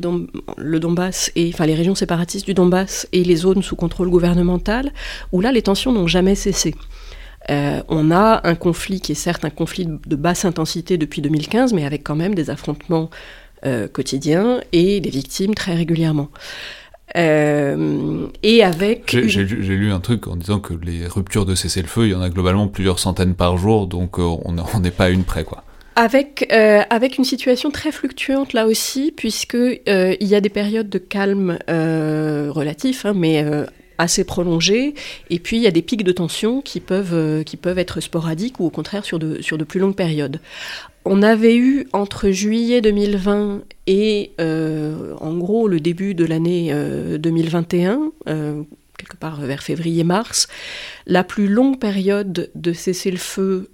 Donbass et les régions séparatistes du Donbass et les zones sous contrôle gouvernemental, où là les tensions n'ont jamais cessé. Euh, on a un conflit qui est certes un conflit de basse intensité depuis 2015, mais avec quand même des affrontements euh, quotidiens et des victimes très régulièrement. Euh, et avec J'ai lu, j'ai lu un truc en disant que les ruptures de cessez-le-feu, il y en a globalement plusieurs centaines par jour, donc euh, on n'est pas à une près, quoi. Avec, euh, avec une situation très fluctuante là aussi, puisque euh, il y a des périodes de calme relatif, hein, mais assez prolongées, et puis il y a des pics de tension qui peuvent, qui peuvent être sporadiques ou au contraire sur de, sur de plus longues périodes. On avait eu entre juillet 2020 et euh, en gros le début de l'année euh, 2021, euh, quelque part vers février-mars, la plus longue période de cessez-le-feu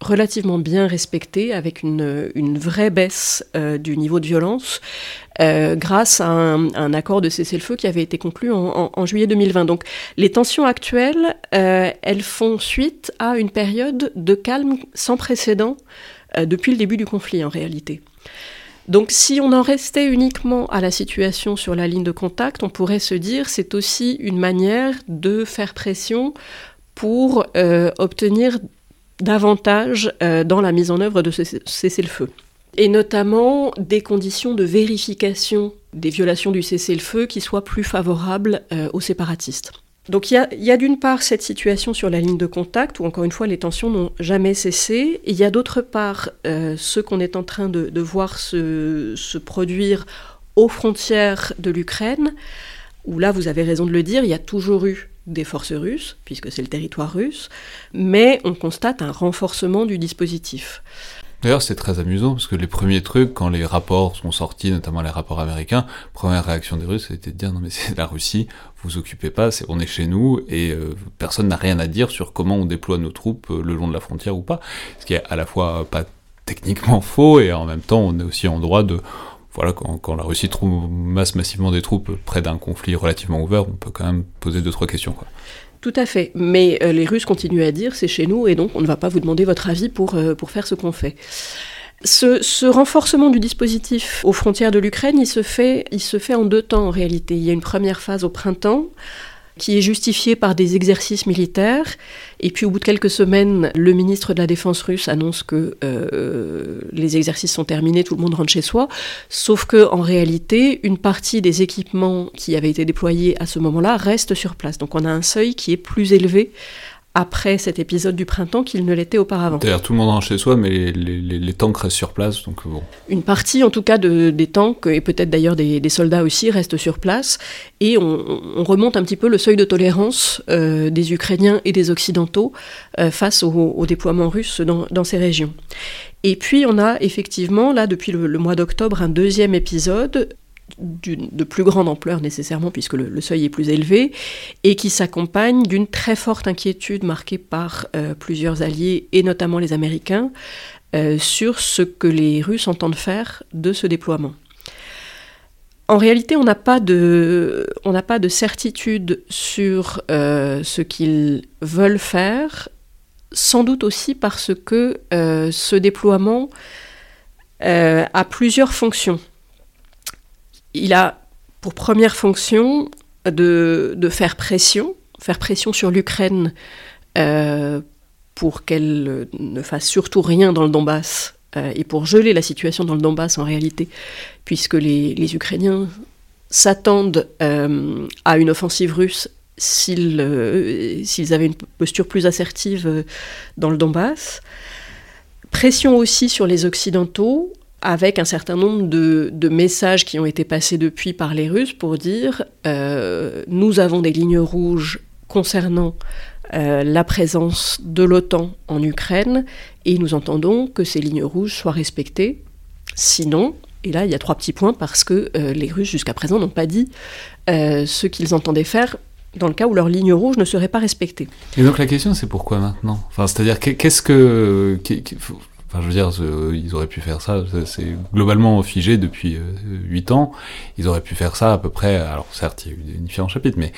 relativement bien respectée, avec une, vraie baisse euh, du niveau de violence, euh, grâce à un, accord de cessez-le-feu qui avait été conclu en, juillet 2020. Donc les tensions actuelles, euh, elles font suite à une période de calme sans précédent euh, depuis le début du conflit en réalité. Donc si on en restait uniquement à la situation sur la ligne de contact, on pourrait se dire c'est aussi une manière de faire pression pour euh, obtenir davantage euh, dans la mise en œuvre de ce cessez-le-feu. Et notamment des conditions de vérification des violations du cessez-le-feu qui soient plus favorables aux séparatistes. Donc il y a, d'une part cette situation sur la ligne de contact où encore une fois les tensions n'ont jamais cessé. Il y a d'autre part euh, ce qu'on est en train de, voir se produire aux frontières de l'Ukraine, où là vous avez raison de le dire, il y a toujours eu des forces russes, puisque c'est le territoire russe, mais on constate un renforcement du dispositif. D'ailleurs, c'est très amusant parce que les premiers trucs, quand les rapports sont sortis, notamment les rapports américains, première réaction des Russes, c'était de dire non mais c'est la Russie, vous occupez pas, c'est, on est chez nous et euh, personne n'a rien à dire sur comment on déploie nos troupes euh, le long de la frontière ou pas. Ce qui est à la fois pas techniquement faux et en même temps on est aussi en droit de voilà, quand, la Russie trouve masse massivement des troupes près d'un conflit relativement ouvert, on peut quand même poser deux trois questions. Quoi. Tout à fait. Mais euh, les Russes continuent à dire c'est chez nous et donc on ne va pas vous demander votre avis pour, euh, faire ce qu'on fait. Ce, ce, renforcement du dispositif aux frontières de l'Ukraine, il se fait en deux temps en réalité. Il y a une première phase au printemps qui est justifiée par des exercices militaires. Et puis au bout de quelques semaines, le ministre de la Défense russe annonce que euh, les exercices sont terminés, tout le monde rentre chez soi. Sauf que en réalité, une partie des équipements qui avaient été déployés à ce moment-là restent sur place. Donc on a un seuil qui est plus élevé après cet épisode du printemps qu'il ne l'était auparavant. D'ailleurs, tout le monde rentre chez soi, mais les, les, les tanks restent sur place, donc bon. Une partie, en tout cas, de, des tanks, et peut-être d'ailleurs des, des, soldats aussi, restent sur place, et on, on, remonte un petit peu le seuil de tolérance euh, des Ukrainiens et des Occidentaux euh, face au, au, déploiement russe dans, dans, ces régions. Et puis, on a effectivement, là, depuis le, le mois d'octobre, un deuxième épisode de plus grande ampleur nécessairement puisque le, seuil est plus élevé et qui s'accompagne d'une très forte inquiétude marquée par euh, plusieurs alliés et notamment les Américains euh, sur ce que les Russes entendent faire de ce déploiement. En réalité, on n'a pas de, pas de certitude sur euh, ce qu'ils veulent faire, sans doute aussi parce que ce déploiement a plusieurs fonctions il a pour première fonction de, faire pression, faire pression sur l'Ukraine euh, pour qu'elle ne fasse surtout rien dans le Donbass euh, et pour geler la situation dans le Donbass en réalité, puisque les, Ukrainiens s'attendent euh, à une offensive russe s'ils avaient une posture plus assertive dans le Donbass. Pression aussi sur les Occidentaux avec un certain nombre de, messages qui ont été passés depuis par les Russes pour dire euh, nous avons des lignes rouges concernant euh, la présence de l'OTAN en Ukraine et nous entendons que ces lignes rouges soient respectées. Sinon, et là il y a trois petits points parce que euh, les Russes jusqu'à présent n'ont pas dit ce qu'ils entendaient faire dans le cas où leurs lignes rouges ne seraient pas respectées. Et donc la question c'est pourquoi maintenant? Enfin, C'est-à-dire qu'est-ce que... Enfin, je veux dire, ils auraient pu faire ça, c'est globalement figé depuis euh, 8 ans. Ils auraient pu faire ça à peu près, alors certes, il y a eu des différents chapitres, mais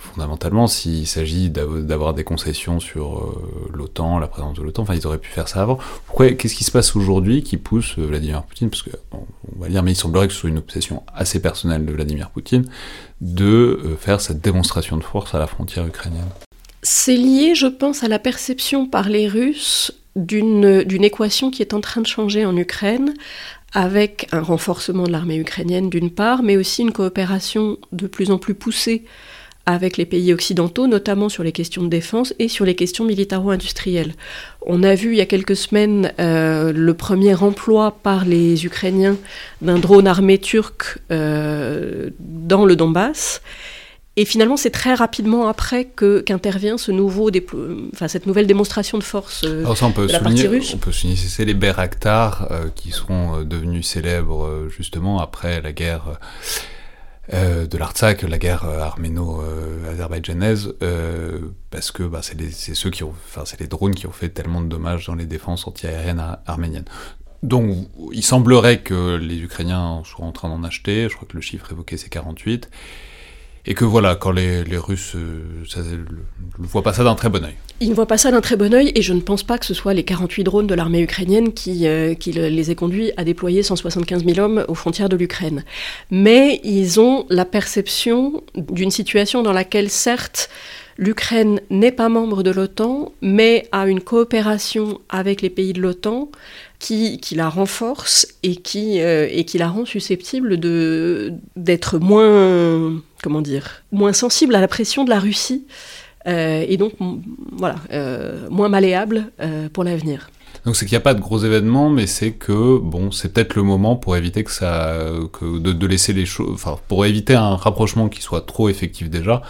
fondamentalement, s'il s'agit d'avoir des concessions sur euh, l'OTAN, la présence de l'OTAN, enfin, ils auraient pu faire ça avant. Pourquoi, qu'est-ce qui se passe aujourd'hui qui pousse euh, Vladimir Poutine, parce que, on va dire, mais il semblerait que ce soit une obsession assez personnelle de Vladimir Poutine, de euh, faire cette démonstration de force à la frontière ukrainienne? C'est lié, je pense, à la perception par les Russes d'une équation qui est en train de changer en Ukraine, avec un renforcement de l'armée ukrainienne d'une part, mais aussi une coopération de plus en plus poussée avec les pays occidentaux, notamment sur les questions de défense et sur les questions militaro-industrielles. On a vu il y a quelques semaines euh, le premier emploi par les Ukrainiens d'un drone armé turc euh, dans le Donbass. Et finalement, c'est très rapidement après qu'intervient ce nouveau enfin, cette nouvelle démonstration de force euh, Alors ça, on peut de la souligner, partie russe. On peut souligner, c'est les Bayraktar euh, qui seront euh, devenus célèbres euh, justement après la guerre de l'Artsakh, la guerre arméno-azerbaïdjanaise, parce que bah, c'est ceux qui ont, enfin, c'est les drones qui ont fait tellement de dommages dans les défenses antiaériennes ar arméniennes. Donc, il semblerait que les Ukrainiens soient en train d'en acheter. Je crois que le chiffre évoqué c'est 48. Et que voilà, quand les, Russes ne voient pas ça d'un très bon oeil. Ils ne voient pas ça d'un très bon oeil, et je ne pense pas que ce soit les 48 drones de l'armée ukrainienne qui, euh, les aient conduits à déployer 175 000 hommes aux frontières de l'Ukraine. Mais ils ont la perception d'une situation dans laquelle, certes, l'Ukraine n'est pas membre de l'OTAN, mais a une coopération avec les pays de l'OTAN qui, la renforce euh, et qui la rend susceptible d'être moins comment dire, moins sensible à la pression de la Russie euh, et donc voilà, euh, moins malléable euh, pour l'avenir. Donc c'est qu'il n'y a pas de gros événements, mais c'est que bon, c'est peut-être le moment pour éviter que ça, que de, de laisser les choses, enfin pour éviter un rapprochement qui soit trop effectif déjà,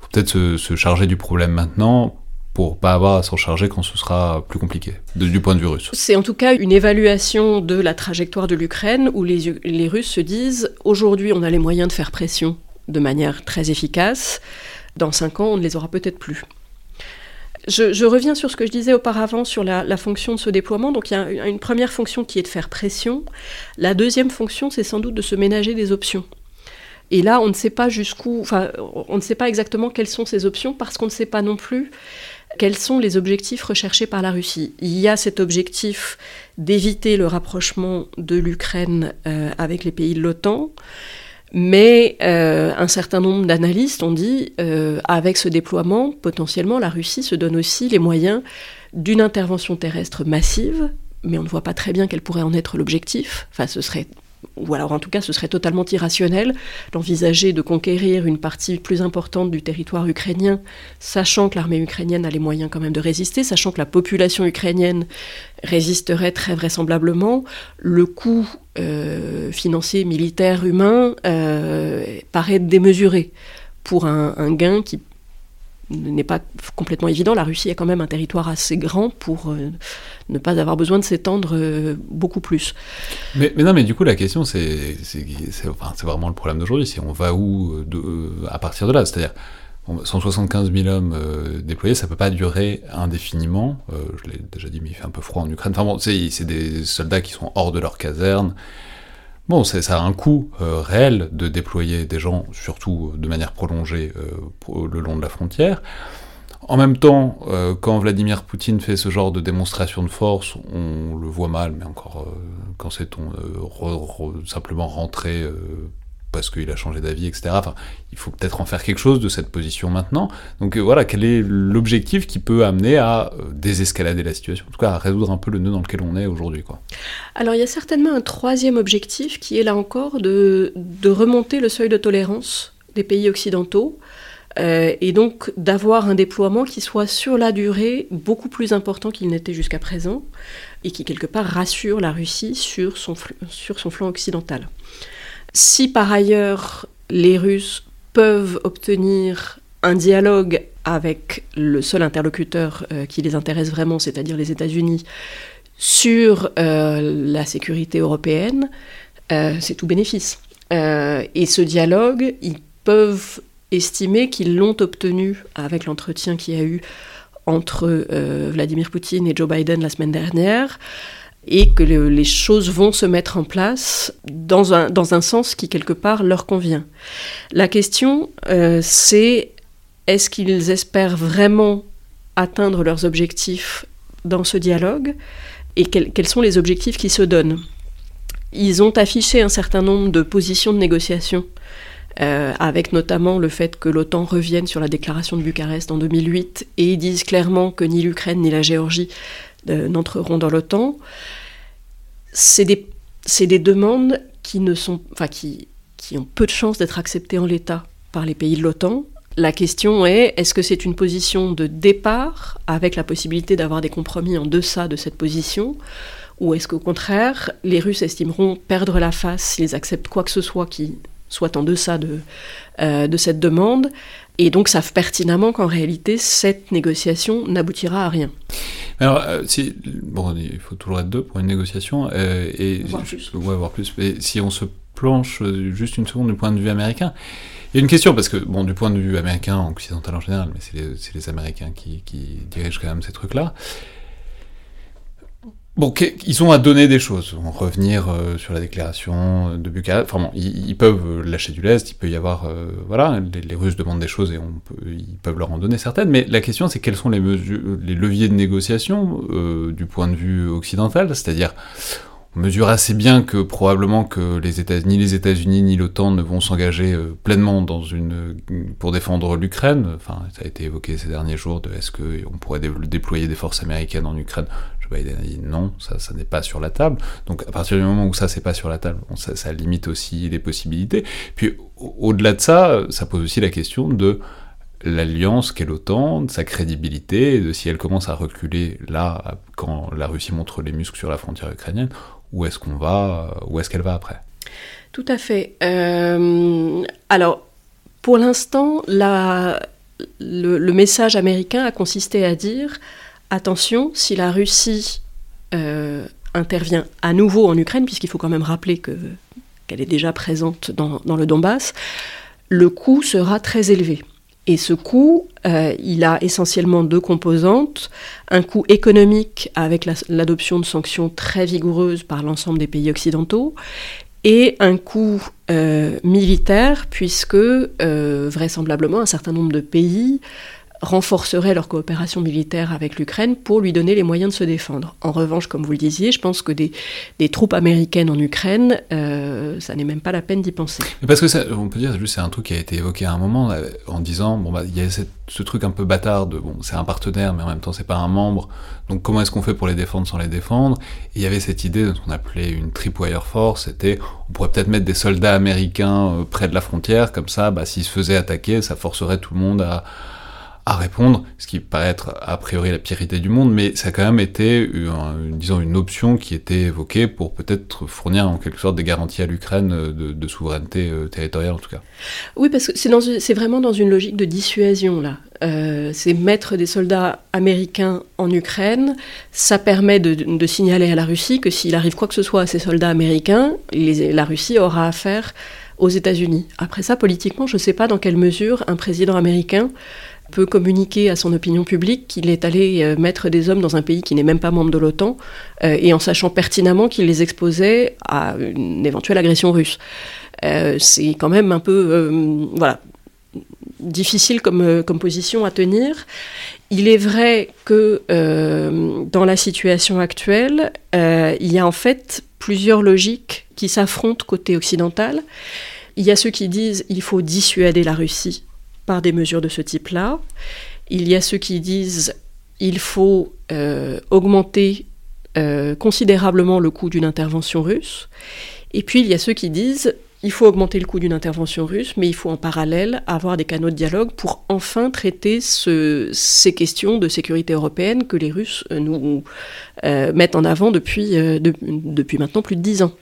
faut peut-être se, se charger du problème maintenant pour pas avoir à s'en charger quand ce sera plus compliqué, de, du point de vue russe. C'est en tout cas une évaluation de la trajectoire de l'Ukraine où les, les Russes se disent aujourd'hui on a les moyens de faire pression de manière très efficace. Dans cinq ans, on ne les aura peut-être plus. Je, reviens sur ce que je disais auparavant sur la, la fonction de ce déploiement. Donc il y a une première fonction qui est de faire pression. La deuxième fonction, c'est sans doute de se ménager des options. Et là, on ne sait pas jusqu'où, enfin, on ne sait pas exactement quelles sont ces options parce qu'on ne sait pas non plus quels sont les objectifs recherchés par la Russie. Il y a cet objectif d'éviter le rapprochement de l'Ukraine euh, avec les pays de l'OTAN. Mais euh, un certain nombre d'analystes ont dit, euh, avec ce déploiement, potentiellement, la Russie se donne aussi les moyens d'une intervention terrestre massive, mais on ne voit pas très bien quel pourrait en être l'objectif. Enfin, ce serait ou alors en tout cas ce serait totalement irrationnel d'envisager de conquérir une partie plus importante du territoire ukrainien, sachant que l'armée ukrainienne a les moyens quand même de résister, sachant que la population ukrainienne résisterait très vraisemblablement, le coût euh, financier, militaire, humain euh, paraît démesuré pour un, un gain qui n'est pas complètement évident. La Russie a quand même un territoire assez grand pour euh, ne pas avoir besoin de s'étendre euh, beaucoup plus. Mais, non, mais du coup, la question, c'est enfin, vraiment le problème d'aujourd'hui. C'est on va où euh, à partir de là? C'est-à-dire, bon, 175 000 hommes déployés, ça peut pas durer indéfiniment. Je l'ai déjà dit, mais il fait un peu froid en Ukraine. Enfin bon, c'est des soldats qui sont hors de leur caserne. Bon, ça a un coût euh, réel de déployer des gens, surtout euh, de manière prolongée, euh, le long de la frontière. En même temps, quand Vladimir Poutine fait ce genre de démonstration de force, on le voit mal, mais encore quand c'est simplement rentrer euh, parce qu'il a changé d'avis, etc. Il faut peut-être en faire quelque chose de cette position maintenant. Donc euh, voilà, quel est l'objectif qui peut amener à euh, désescalader la situation, en tout cas à résoudre un peu le nœud dans lequel on est aujourd'hui. Alors il y a certainement un troisième objectif qui est là encore de, remonter le seuil de tolérance des pays occidentaux euh, et donc d'avoir un déploiement qui soit sur la durée beaucoup plus important qu'il n'était jusqu'à présent et qui quelque part rassure la Russie sur son, sur son flanc occidental. Si par ailleurs les Russes peuvent obtenir un dialogue avec le seul interlocuteur euh, qui les intéresse vraiment, c'est-à-dire les États-Unis, sur euh, la sécurité européenne, euh, c'est tout bénéfice. Et ce dialogue, ils peuvent estimer qu'ils l'ont obtenu avec l'entretien qu'il y a eu entre Vladimir Poutine et Joe Biden la semaine dernière, et que le- les choses vont se mettre en place dans un, dans un sens qui, quelque part, leur convient. La question, euh, c'est est-ce qu'ils espèrent vraiment atteindre leurs objectifs dans ce dialogue et quels, sont les objectifs qu'ils se donnent. Ils ont affiché un certain nombre de positions de négociation, euh, avec notamment le fait que l'OTAN revienne sur la déclaration de Bucarest en 2008, et ils disent clairement que ni l'Ukraine ni la Géorgie n'entreront dans l'OTAN. C'est des, des demandes qui, ne sont, enfin, qui, qui ont peu de chances d'être acceptées en l'état par les pays de l'OTAN. La question est, est-ce que c'est une position de départ, avec la possibilité d'avoir des compromis en deçà de cette position, ou est-ce qu'au contraire, les Russes estimeront perdre la face s'ils acceptent quoi que ce soit qui soit en deçà de, euh, de cette demande, et donc savent pertinemment qu'en réalité, cette négociation n'aboutira à rien. Alors, euh, si, bon, il faut toujours être deux pour une négociation, euh, et Voire plus. ouais, plus. Mais si on se planche euh, juste une seconde du point de vue américain, il y a une question parce que bon, du point de vue américain, occidental en général, mais c'est les, c'est les Américains qui, qui dirigent quand même ces trucs-là. Bon, ils ont à donner des choses. On revenir euh, sur la déclaration de Bucarest. Enfin bon, ils, peuvent euh, lâcher du lest. Il peut y avoir, euh, voilà, les, Russes demandent des choses et on peut, ils peuvent leur en donner certaines. Mais la question, c'est quels sont les mesures, les leviers de négociation du point de vue occidental, c'est-à-dire on mesure assez bien que probablement que les États, ni les États-Unis ni l'OTAN ne vont s'engager pleinement dans une pour défendre l'Ukraine. Enfin, ça a été évoqué ces derniers jours de est-ce que on pourrait dé- déployer des forces américaines en Ukraine. Biden a dit non, ça, n'est pas sur la table. Donc à partir du moment où ça c'est pas sur la table, ça, ça limite aussi les possibilités. Puis au- au-delà de ça, ça pose aussi la question de l'alliance qu'est l'OTAN, de sa crédibilité, de si elle commence à reculer là, quand la Russie montre les muscles sur la frontière ukrainienne, où est-ce qu'on va, où est-ce qu'elle va après? Tout à fait. Euh, alors, pour l'instant, le message américain a consisté à dire attention, si la Russie euh, intervient à nouveau en Ukraine, puisqu'il faut quand même rappeler que- qu'elle est déjà présente dans, le Donbass, le coût sera très élevé. Et ce coût, euh, il a essentiellement deux composantes. Un coût économique avec la- l'adoption de sanctions très vigoureuses par l'ensemble des pays occidentaux, et un coût euh, militaire, puisque vraisemblablement un certain nombre de pays renforceraient leur coopération militaire avec l'Ukraine pour lui donner les moyens de se défendre. En revanche, comme vous le disiez, je pense que des, troupes américaines en Ukraine, euh, ça n'est même pas la peine d'y penser. Parce que on peut dire, c'est un truc qui a été évoqué à un moment euh, en disant, bon bah il y a ce truc un peu bâtard de, bon c'est un partenaire mais en même temps c'est pas un membre, donc comment est-ce qu'on fait pour les défendre sans les défendre? Il y avait cette idée de ce qu'on appelait une tripwire force, c'était on pourrait peut-être mettre des soldats américains euh, près de la frontière, comme ça, bah, s'ils se faisaient attaquer, ça forcerait tout le monde à, à répondre, ce qui paraît être a priori la pire idée du monde, mais ça a quand même été, une, disons, une option qui était évoquée pour peut-être fournir en quelque sorte des garanties à l'Ukraine euh, de, souveraineté euh, territoriale en tout cas. Oui, parce que c'est vraiment dans une logique de dissuasion là. Euh, c'est mettre des soldats américains en Ukraine. Ça permet de, signaler à la Russie que s'il arrive quoi que ce soit à ces soldats américains, la Russie aura affaire aux États-Unis. Après ça, politiquement, je ne sais pas dans quelle mesure un président américain peut communiquer à son opinion publique qu'il est allé euh, mettre des hommes dans un pays qui n'est même pas membre de l'OTAN, euh, et en sachant pertinemment qu'il les exposait à une éventuelle agression russe. Euh, c'est quand même un peu difficile comme, comme position à tenir. Il est vrai que dans la situation actuelle, il y a en fait plusieurs logiques qui s'affrontent côté occidental. Il y a ceux qui disent il faut dissuader la Russie par des mesures de ce type-là. Il y a ceux qui disent il faut euh, augmenter euh, considérablement le coût d'une intervention russe. Et puis il y a ceux qui disent il faut augmenter le coût d'une intervention russe, mais il faut en parallèle avoir des canaux de dialogue pour enfin traiter ce- ces questions de sécurité européenne que les Russes euh, nous mettent en avant depuis, de- depuis maintenant plus de dix ans.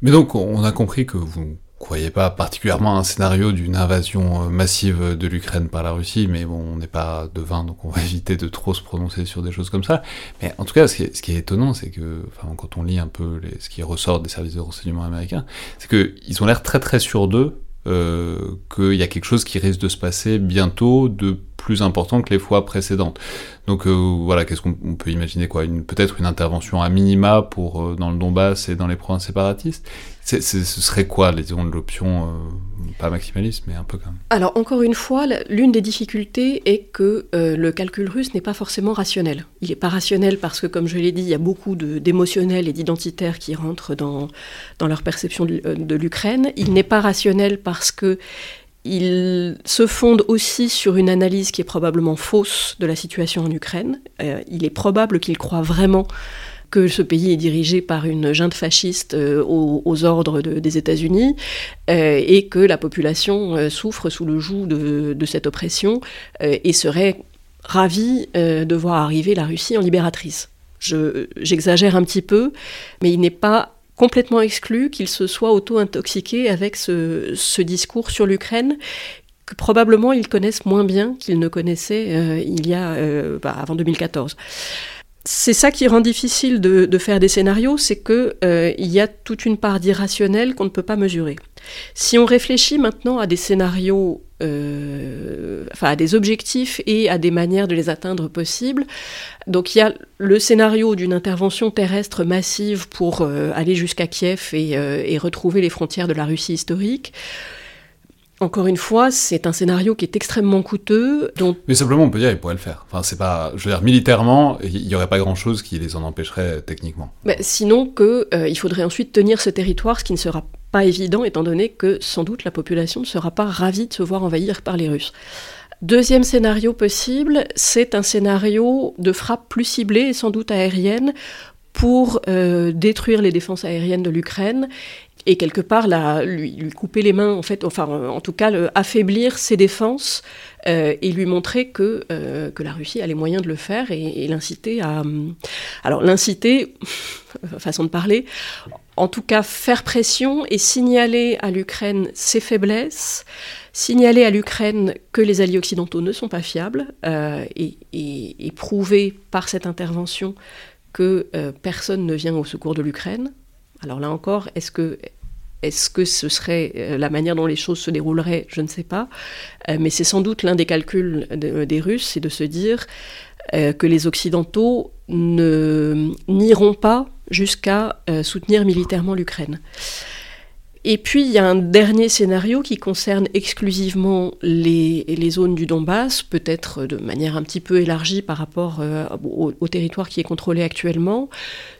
Mais donc, on a compris que vous croyez pas particulièrement à un scénario d'une invasion euh, massive de l'Ukraine par la Russie, mais bon, on n'est pas devin, donc on va éviter de trop se prononcer sur des choses comme ça. Mais en tout cas, ce qui est, étonnant, c'est que, enfin, quand on lit un peu ce qui ressort des services de renseignement américains, c'est qu'ils ont l'air très très sûrs d'eux, euh, qu'il y a quelque chose qui risque de se passer bientôt de plus important que les fois précédentes. Donc euh, voilà, qu'est-ce qu'on on peut imaginer quoi? Une, Peut-être une intervention à minima pour euh, dans le Donbass et dans les provinces séparatistes? C'est- c'est- ce serait quoi, les- disons, l'option euh, pas maximaliste, mais un peu quand même. Alors encore une fois, l'une des difficultés est que euh, le calcul russe n'est pas forcément rationnel. Il n'est pas rationnel parce que, comme je l'ai dit, il y a beaucoup d'émotionnels et d'identitaires qui rentrent dans, dans leur perception de, euh, de l'Ukraine. Il n'est pas rationnel parce que il se fonde aussi sur une analyse qui est probablement fausse de la situation en Ukraine. Euh, il est probable qu'il croit vraiment que ce pays est dirigé par une junte fasciste euh, aux, ordres de- des États-Unis euh, et que la population euh, souffre sous le joug de, cette oppression et serait ravie de voir arriver la Russie en libératrice. Je- J'exagère un petit peu, mais il n'est pas complètement exclu qu'il se soit auto-intoxiqué avec ce, discours sur l'Ukraine que probablement ils connaissent moins bien qu'ils ne connaissaient il y a bah, avant 2014. C'est ça qui rend difficile de, faire des scénarios, c'est que euh, y a toute une part d'irrationnel qu'on ne peut pas mesurer. Si on réfléchit maintenant à des scénarios, euh, enfin à des objectifs et à des manières de les atteindre possibles, donc il y a le scénario d'une intervention terrestre massive pour euh, aller jusqu'à Kiev euh, et retrouver les frontières de la Russie historique. Encore une fois, c'est un scénario qui est extrêmement coûteux, dont Mais simplement, on peut dire qu'ils pourraient le faire. Enfin, c'est pas, je veux dire, militairement, il y aurait pas grand-chose qui les en empêcherait euh, techniquement. Sinon que euh, il faudrait ensuite tenir ce territoire, ce qui ne sera pas évident étant donné que sans doute la population ne sera pas ravie de se voir envahir par les Russes. Deuxième scénario possible, c'est un scénario de frappe plus ciblée et sans doute aérienne pour euh, détruire les défenses aériennes de l'Ukraine et quelque part lui, couper les mains, en fait, enfin euh, en tout cas affaiblir ses défenses euh, et lui montrer que, euh, que la Russie a les moyens de le faire et, l'inciter à... Alors l'inciter, façon de parler, en tout cas faire pression et signaler à l'Ukraine ses faiblesses, signaler à l'Ukraine que les alliés occidentaux ne sont pas fiables et, prouver par cette intervention que personne ne vient au secours de l'Ukraine. Alors là encore, est-ce que, ce serait euh, la manière dont les choses se dérouleraient Je ne sais pas. Euh, mais c'est sans doute l'un des calculs de- des Russes, c'est de se dire euh, que les Occidentaux n'iront pas jusqu'à euh, soutenir militairement l'Ukraine. Et puis il y a un dernier scénario qui concerne exclusivement les, zones du Donbass, peut-être de manière un petit peu élargie par rapport euh, au, au, territoire qui est contrôlé actuellement,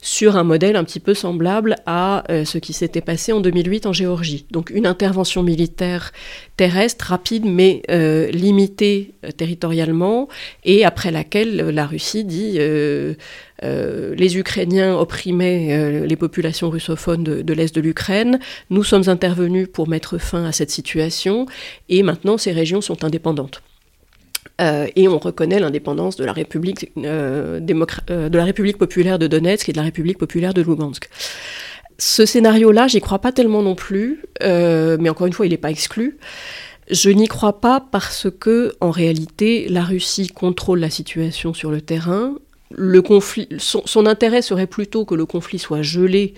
sur un modèle un petit peu semblable à euh, ce qui s'était passé en 2008 en Géorgie. Donc une intervention militaire terrestre rapide mais euh, limitée euh, territorialement et après laquelle la Russie dit euh, les Ukrainiens opprimaient euh, les populations russophones de, l'Est de l'Ukraine. Nous sommes intervenus pour mettre fin à cette situation et maintenant ces régions sont indépendantes. Euh, et on reconnaît l'indépendance de, la République, euh, euh, de la République populaire de Donetsk et de la République populaire de Lugansk. Ce scénario-là, j'y crois pas tellement non plus, mais encore une fois, il n'est pas exclu. Je n'y crois pas parce que, en réalité, la Russie contrôle la situation sur le terrain, son, intérêt serait plutôt que le conflit soit gelé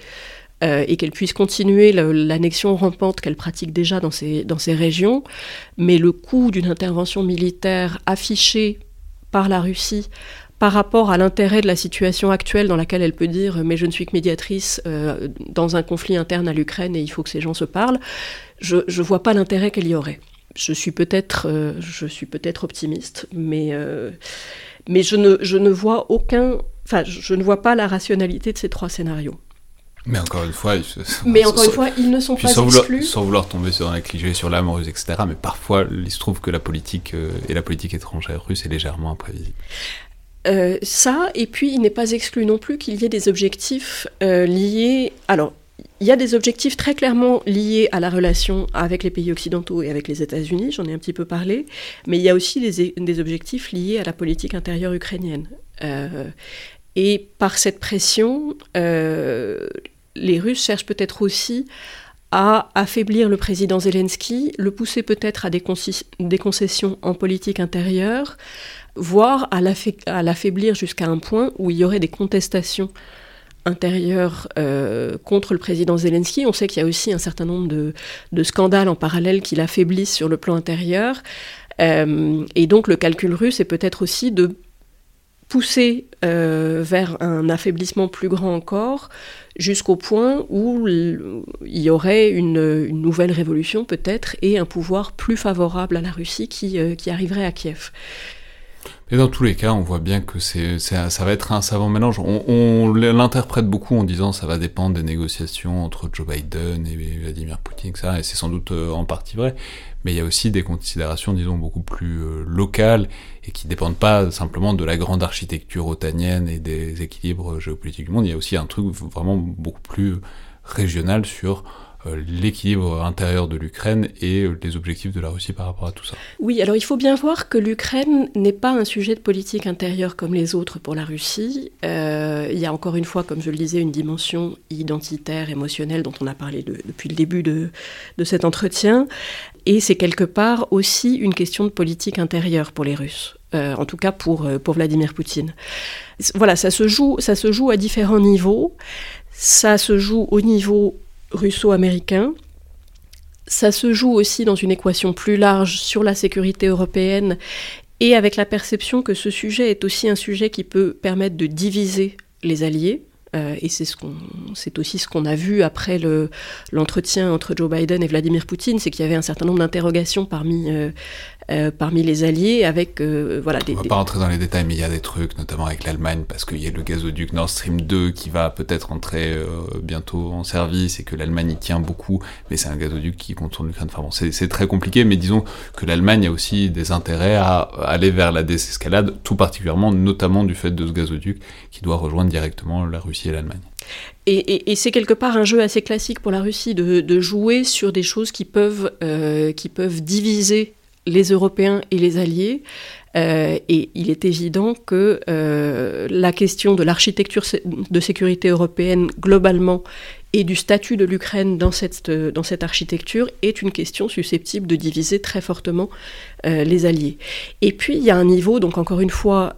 euh, et qu'elle puisse continuer l'annexion rampante qu'elle pratique déjà dans ces, dans ces régions. Mais le coût d'une intervention militaire affichée par la Russie par rapport à l'intérêt de la situation actuelle dans laquelle elle peut dire mais je ne suis que médiatrice euh, dans un conflit interne à l'Ukraine et il faut que ces gens se parlent, je ne vois pas l'intérêt qu'elle y aurait. Je suis peut-être euh, optimiste, mais euh, mais je ne, je ne vois aucun, enfin, je ne vois pas la rationalité de ces trois scénarios. Mais encore une fois, mais encore une fois, ils ne sont pas sans exclus. Vouloir, sans vouloir tomber sur un cliché sur l'âme russe, etc. Mais parfois, il se trouve que la politique euh, et la politique étrangère russe est légèrement imprévisible. Euh, ça, et puis il n'est pas exclu non plus qu'il y ait des objectifs euh, liés. Alors, il y a des objectifs très clairement liés à la relation avec les pays occidentaux et avec les États-Unis, j'en ai un petit peu parlé, mais il y a aussi des, objectifs liés à la politique intérieure ukrainienne. Euh, et par cette pression, les Russes cherchent peut-être aussi à affaiblir le président Zelensky, le pousser peut-être à des, concessions en politique intérieure, voire à l'affaiblir jusqu'à un point où il y aurait des contestations intérieures euh, contre le président Zelensky. On sait qu'il y a aussi un certain nombre de, de scandales en parallèle qui l'affaiblissent sur le plan intérieur. Euh, et donc le calcul russe est peut-être aussi de pousser euh, vers un affaiblissement plus grand encore, jusqu'au point où il y aurait une, nouvelle révolution peut-être et un pouvoir plus favorable à la Russie qui, euh, qui arriverait à Kiev. Mais dans tous les cas, on voit bien que ça va être un savant mélange. On, on l'interprète beaucoup en disant ça va dépendre des négociations entre Joe Biden et Vladimir Poutine. Et c'est sans doute euh, en partie vrai. Mais il y a aussi des considérations, disons, beaucoup plus euh, locales et qui dépendent pas simplement de la grande architecture otanienne et des équilibres géopolitiques du monde. Il y a aussi un truc vraiment beaucoup plus régional sur euh, l'équilibre intérieur de l'Ukraine et euh, les objectifs de la Russie par rapport à tout ça. Oui, alors il faut bien voir que l'Ukraine n'est pas un sujet de politique intérieure comme les autres pour la Russie. Il y a encore une fois, comme je le disais, une dimension identitaire, émotionnelle dont on a parlé de, depuis le début de cet entretien. Et c'est quelque part aussi une question de politique intérieure pour les Russes. Euh, en tout cas pour, pour Vladimir Poutine. Voilà, ça se, joue, ça se joue à différents niveaux. Ça se joue au niveau russo-américain. Ça se joue aussi dans une équation plus large sur la sécurité européenne et avec la perception que ce sujet est aussi un sujet qui peut permettre de diviser les alliés. Euh, et c'est ce c'est aussi ce qu'on a vu après le, l'entretien entre Joe Biden et Vladimir Poutine, c'est qu'il y avait un certain nombre d'interrogations parmi, euh, parmi les alliés avec euh, voilà des, on va pas rentrer dans les détails mais il y a des trucs notamment avec l'Allemagne parce qu'il y a le gazoduc Nord Stream 2 qui va peut-être entrer euh, bientôt en service et que l'Allemagne y tient beaucoup mais c'est un gazoduc qui contourne l'Ukraine. Enfin bon c'est très compliqué mais disons que l'Allemagne a aussi des intérêts à aller vers la désescalade tout particulièrement notamment du fait de ce gazoduc qui doit rejoindre directement la Russie et l'Allemagne. Et, et, et c'est quelque part un jeu assez classique pour la Russie de, de jouer sur des choses qui peuvent, euh, qui peuvent diviser les Européens et les Alliés. Euh, et il est évident que euh, la question de l'architecture de sécurité européenne globalement et du statut de l'Ukraine dans cette, dans cette architecture est une question susceptible de diviser très fortement euh, les Alliés. Et puis il y a un niveau, donc encore une fois,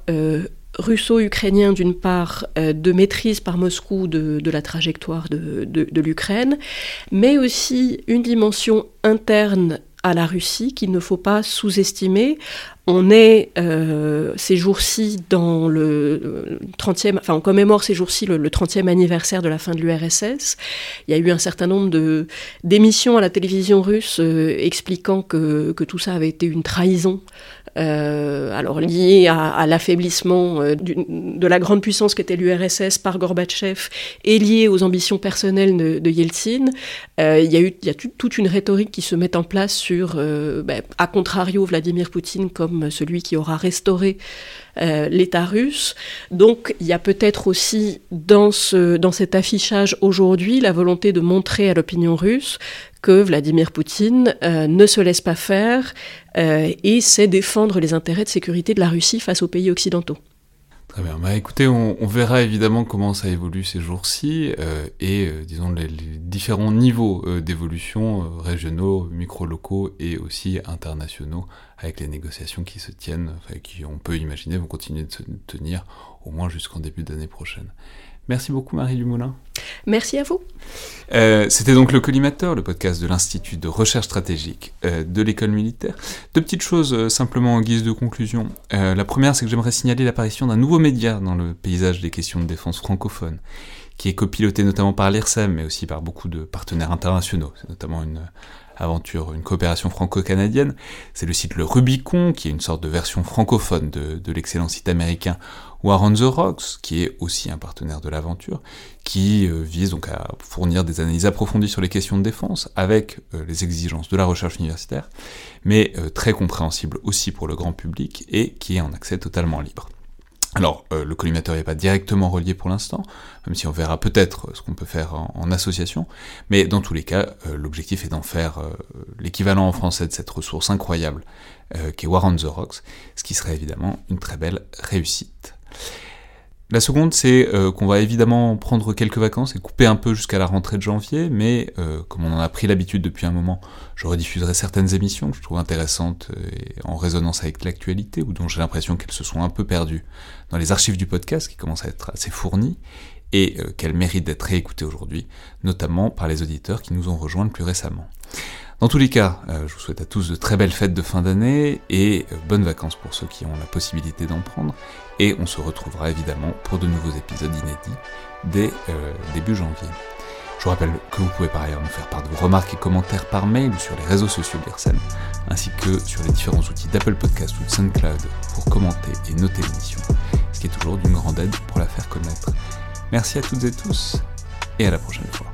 russo-ukrainien d'une part de maîtrise par Moscou de, la trajectoire de, de l'Ukraine, mais aussi une dimension interne à la Russie qu'il ne faut pas sous-estimer. On est euh, ces jours-ci dans le 30e, enfin on commémore ces jours-ci le, le 30e anniversaire de la fin de l'URSS. Il y a eu un certain nombre de d'émissions à la télévision russe euh, expliquant que, que tout ça avait été une trahison euh, alors lié à, à l'affaiblissement euh, de la grande puissance qu'était l'URSS par Gorbatchev et lié aux ambitions personnelles de, Yeltsin. Euh, il y a eu toute une rhétorique qui se met en place sur, euh, ben, à contrario, Vladimir Poutine comme celui qui aura restauré euh, l'État russe. Donc il y a peut-être aussi dans cet affichage aujourd'hui la volonté de montrer à l'opinion russe que Vladimir Poutine euh, ne se laisse pas faire euh, et sait défendre les intérêts de sécurité de la Russie face aux pays occidentaux. Très bien. Bah, écoutez, on, verra évidemment comment ça évolue ces jours-ci euh, et, disons, les, différents niveaux d'évolution régionaux, micro-locaux et aussi internationaux avec les négociations qui se tiennent, enfin, qui, on peut imaginer, vont continuer de se tenir au moins jusqu'en début d'année prochaine. Merci beaucoup Marie Dumoulin. Merci à vous. Euh, C'était donc le Collimateur, le podcast de l'Institut de recherche stratégique euh, de l'école militaire. Deux petites choses euh, simplement en guise de conclusion. Euh, la première, c'est que j'aimerais signaler l'apparition d'un nouveau média dans le paysage des questions de défense francophone, qui est copiloté notamment par l'IRSEM, mais aussi par beaucoup de partenaires internationaux. C'est notamment une aventure, une coopération franco-canadienne. C'est le site Le Rubicon, qui est une sorte de version francophone de, de l'excellent site américain War on the Rocks, qui est aussi un partenaire de l'aventure, qui euh, vise donc à fournir des analyses approfondies sur les questions de défense, avec euh, les exigences de la recherche universitaire, mais euh, très compréhensible aussi pour le grand public, et qui est en accès totalement libre. Alors, le collimateur n'est pas directement relié pour l'instant, même si on verra peut-être ce qu'on peut faire en, association, mais dans tous les cas, l'objectif est d'en faire l'équivalent en français de cette ressource incroyable qu'est War on the Rocks, ce qui serait évidemment une très belle réussite. La seconde, c'est euh, qu'on va évidemment prendre quelques vacances et couper un peu jusqu'à la rentrée de janvier, mais euh, comme on en a pris l'habitude depuis un moment, je rediffuserai certaines émissions que je trouve intéressantes euh, et en résonance avec l'actualité, ou dont j'ai l'impression qu'elles se sont un peu perdues dans les archives du podcast, qui commencent à être assez fournies, et euh, qu'elles méritent d'être réécoutées aujourd'hui, notamment par les auditeurs qui nous ont rejoints plus récemment. Dans tous les cas, euh, je vous souhaite à tous de très belles fêtes de fin d'année et euh, bonnes vacances pour ceux qui ont la possibilité d'en prendre. Et on se retrouvera évidemment pour de nouveaux épisodes inédits dès euh, début janvier. Je vous rappelle que vous pouvez par ailleurs nous faire part de vos remarques et commentaires par mail ou sur les réseaux sociaux de ainsi que sur les différents outils d'Apple Podcast ou de SoundCloud pour commenter et noter l'émission, ce qui est toujours d'une grande aide pour la faire connaître. Merci à toutes et tous, et à la prochaine fois.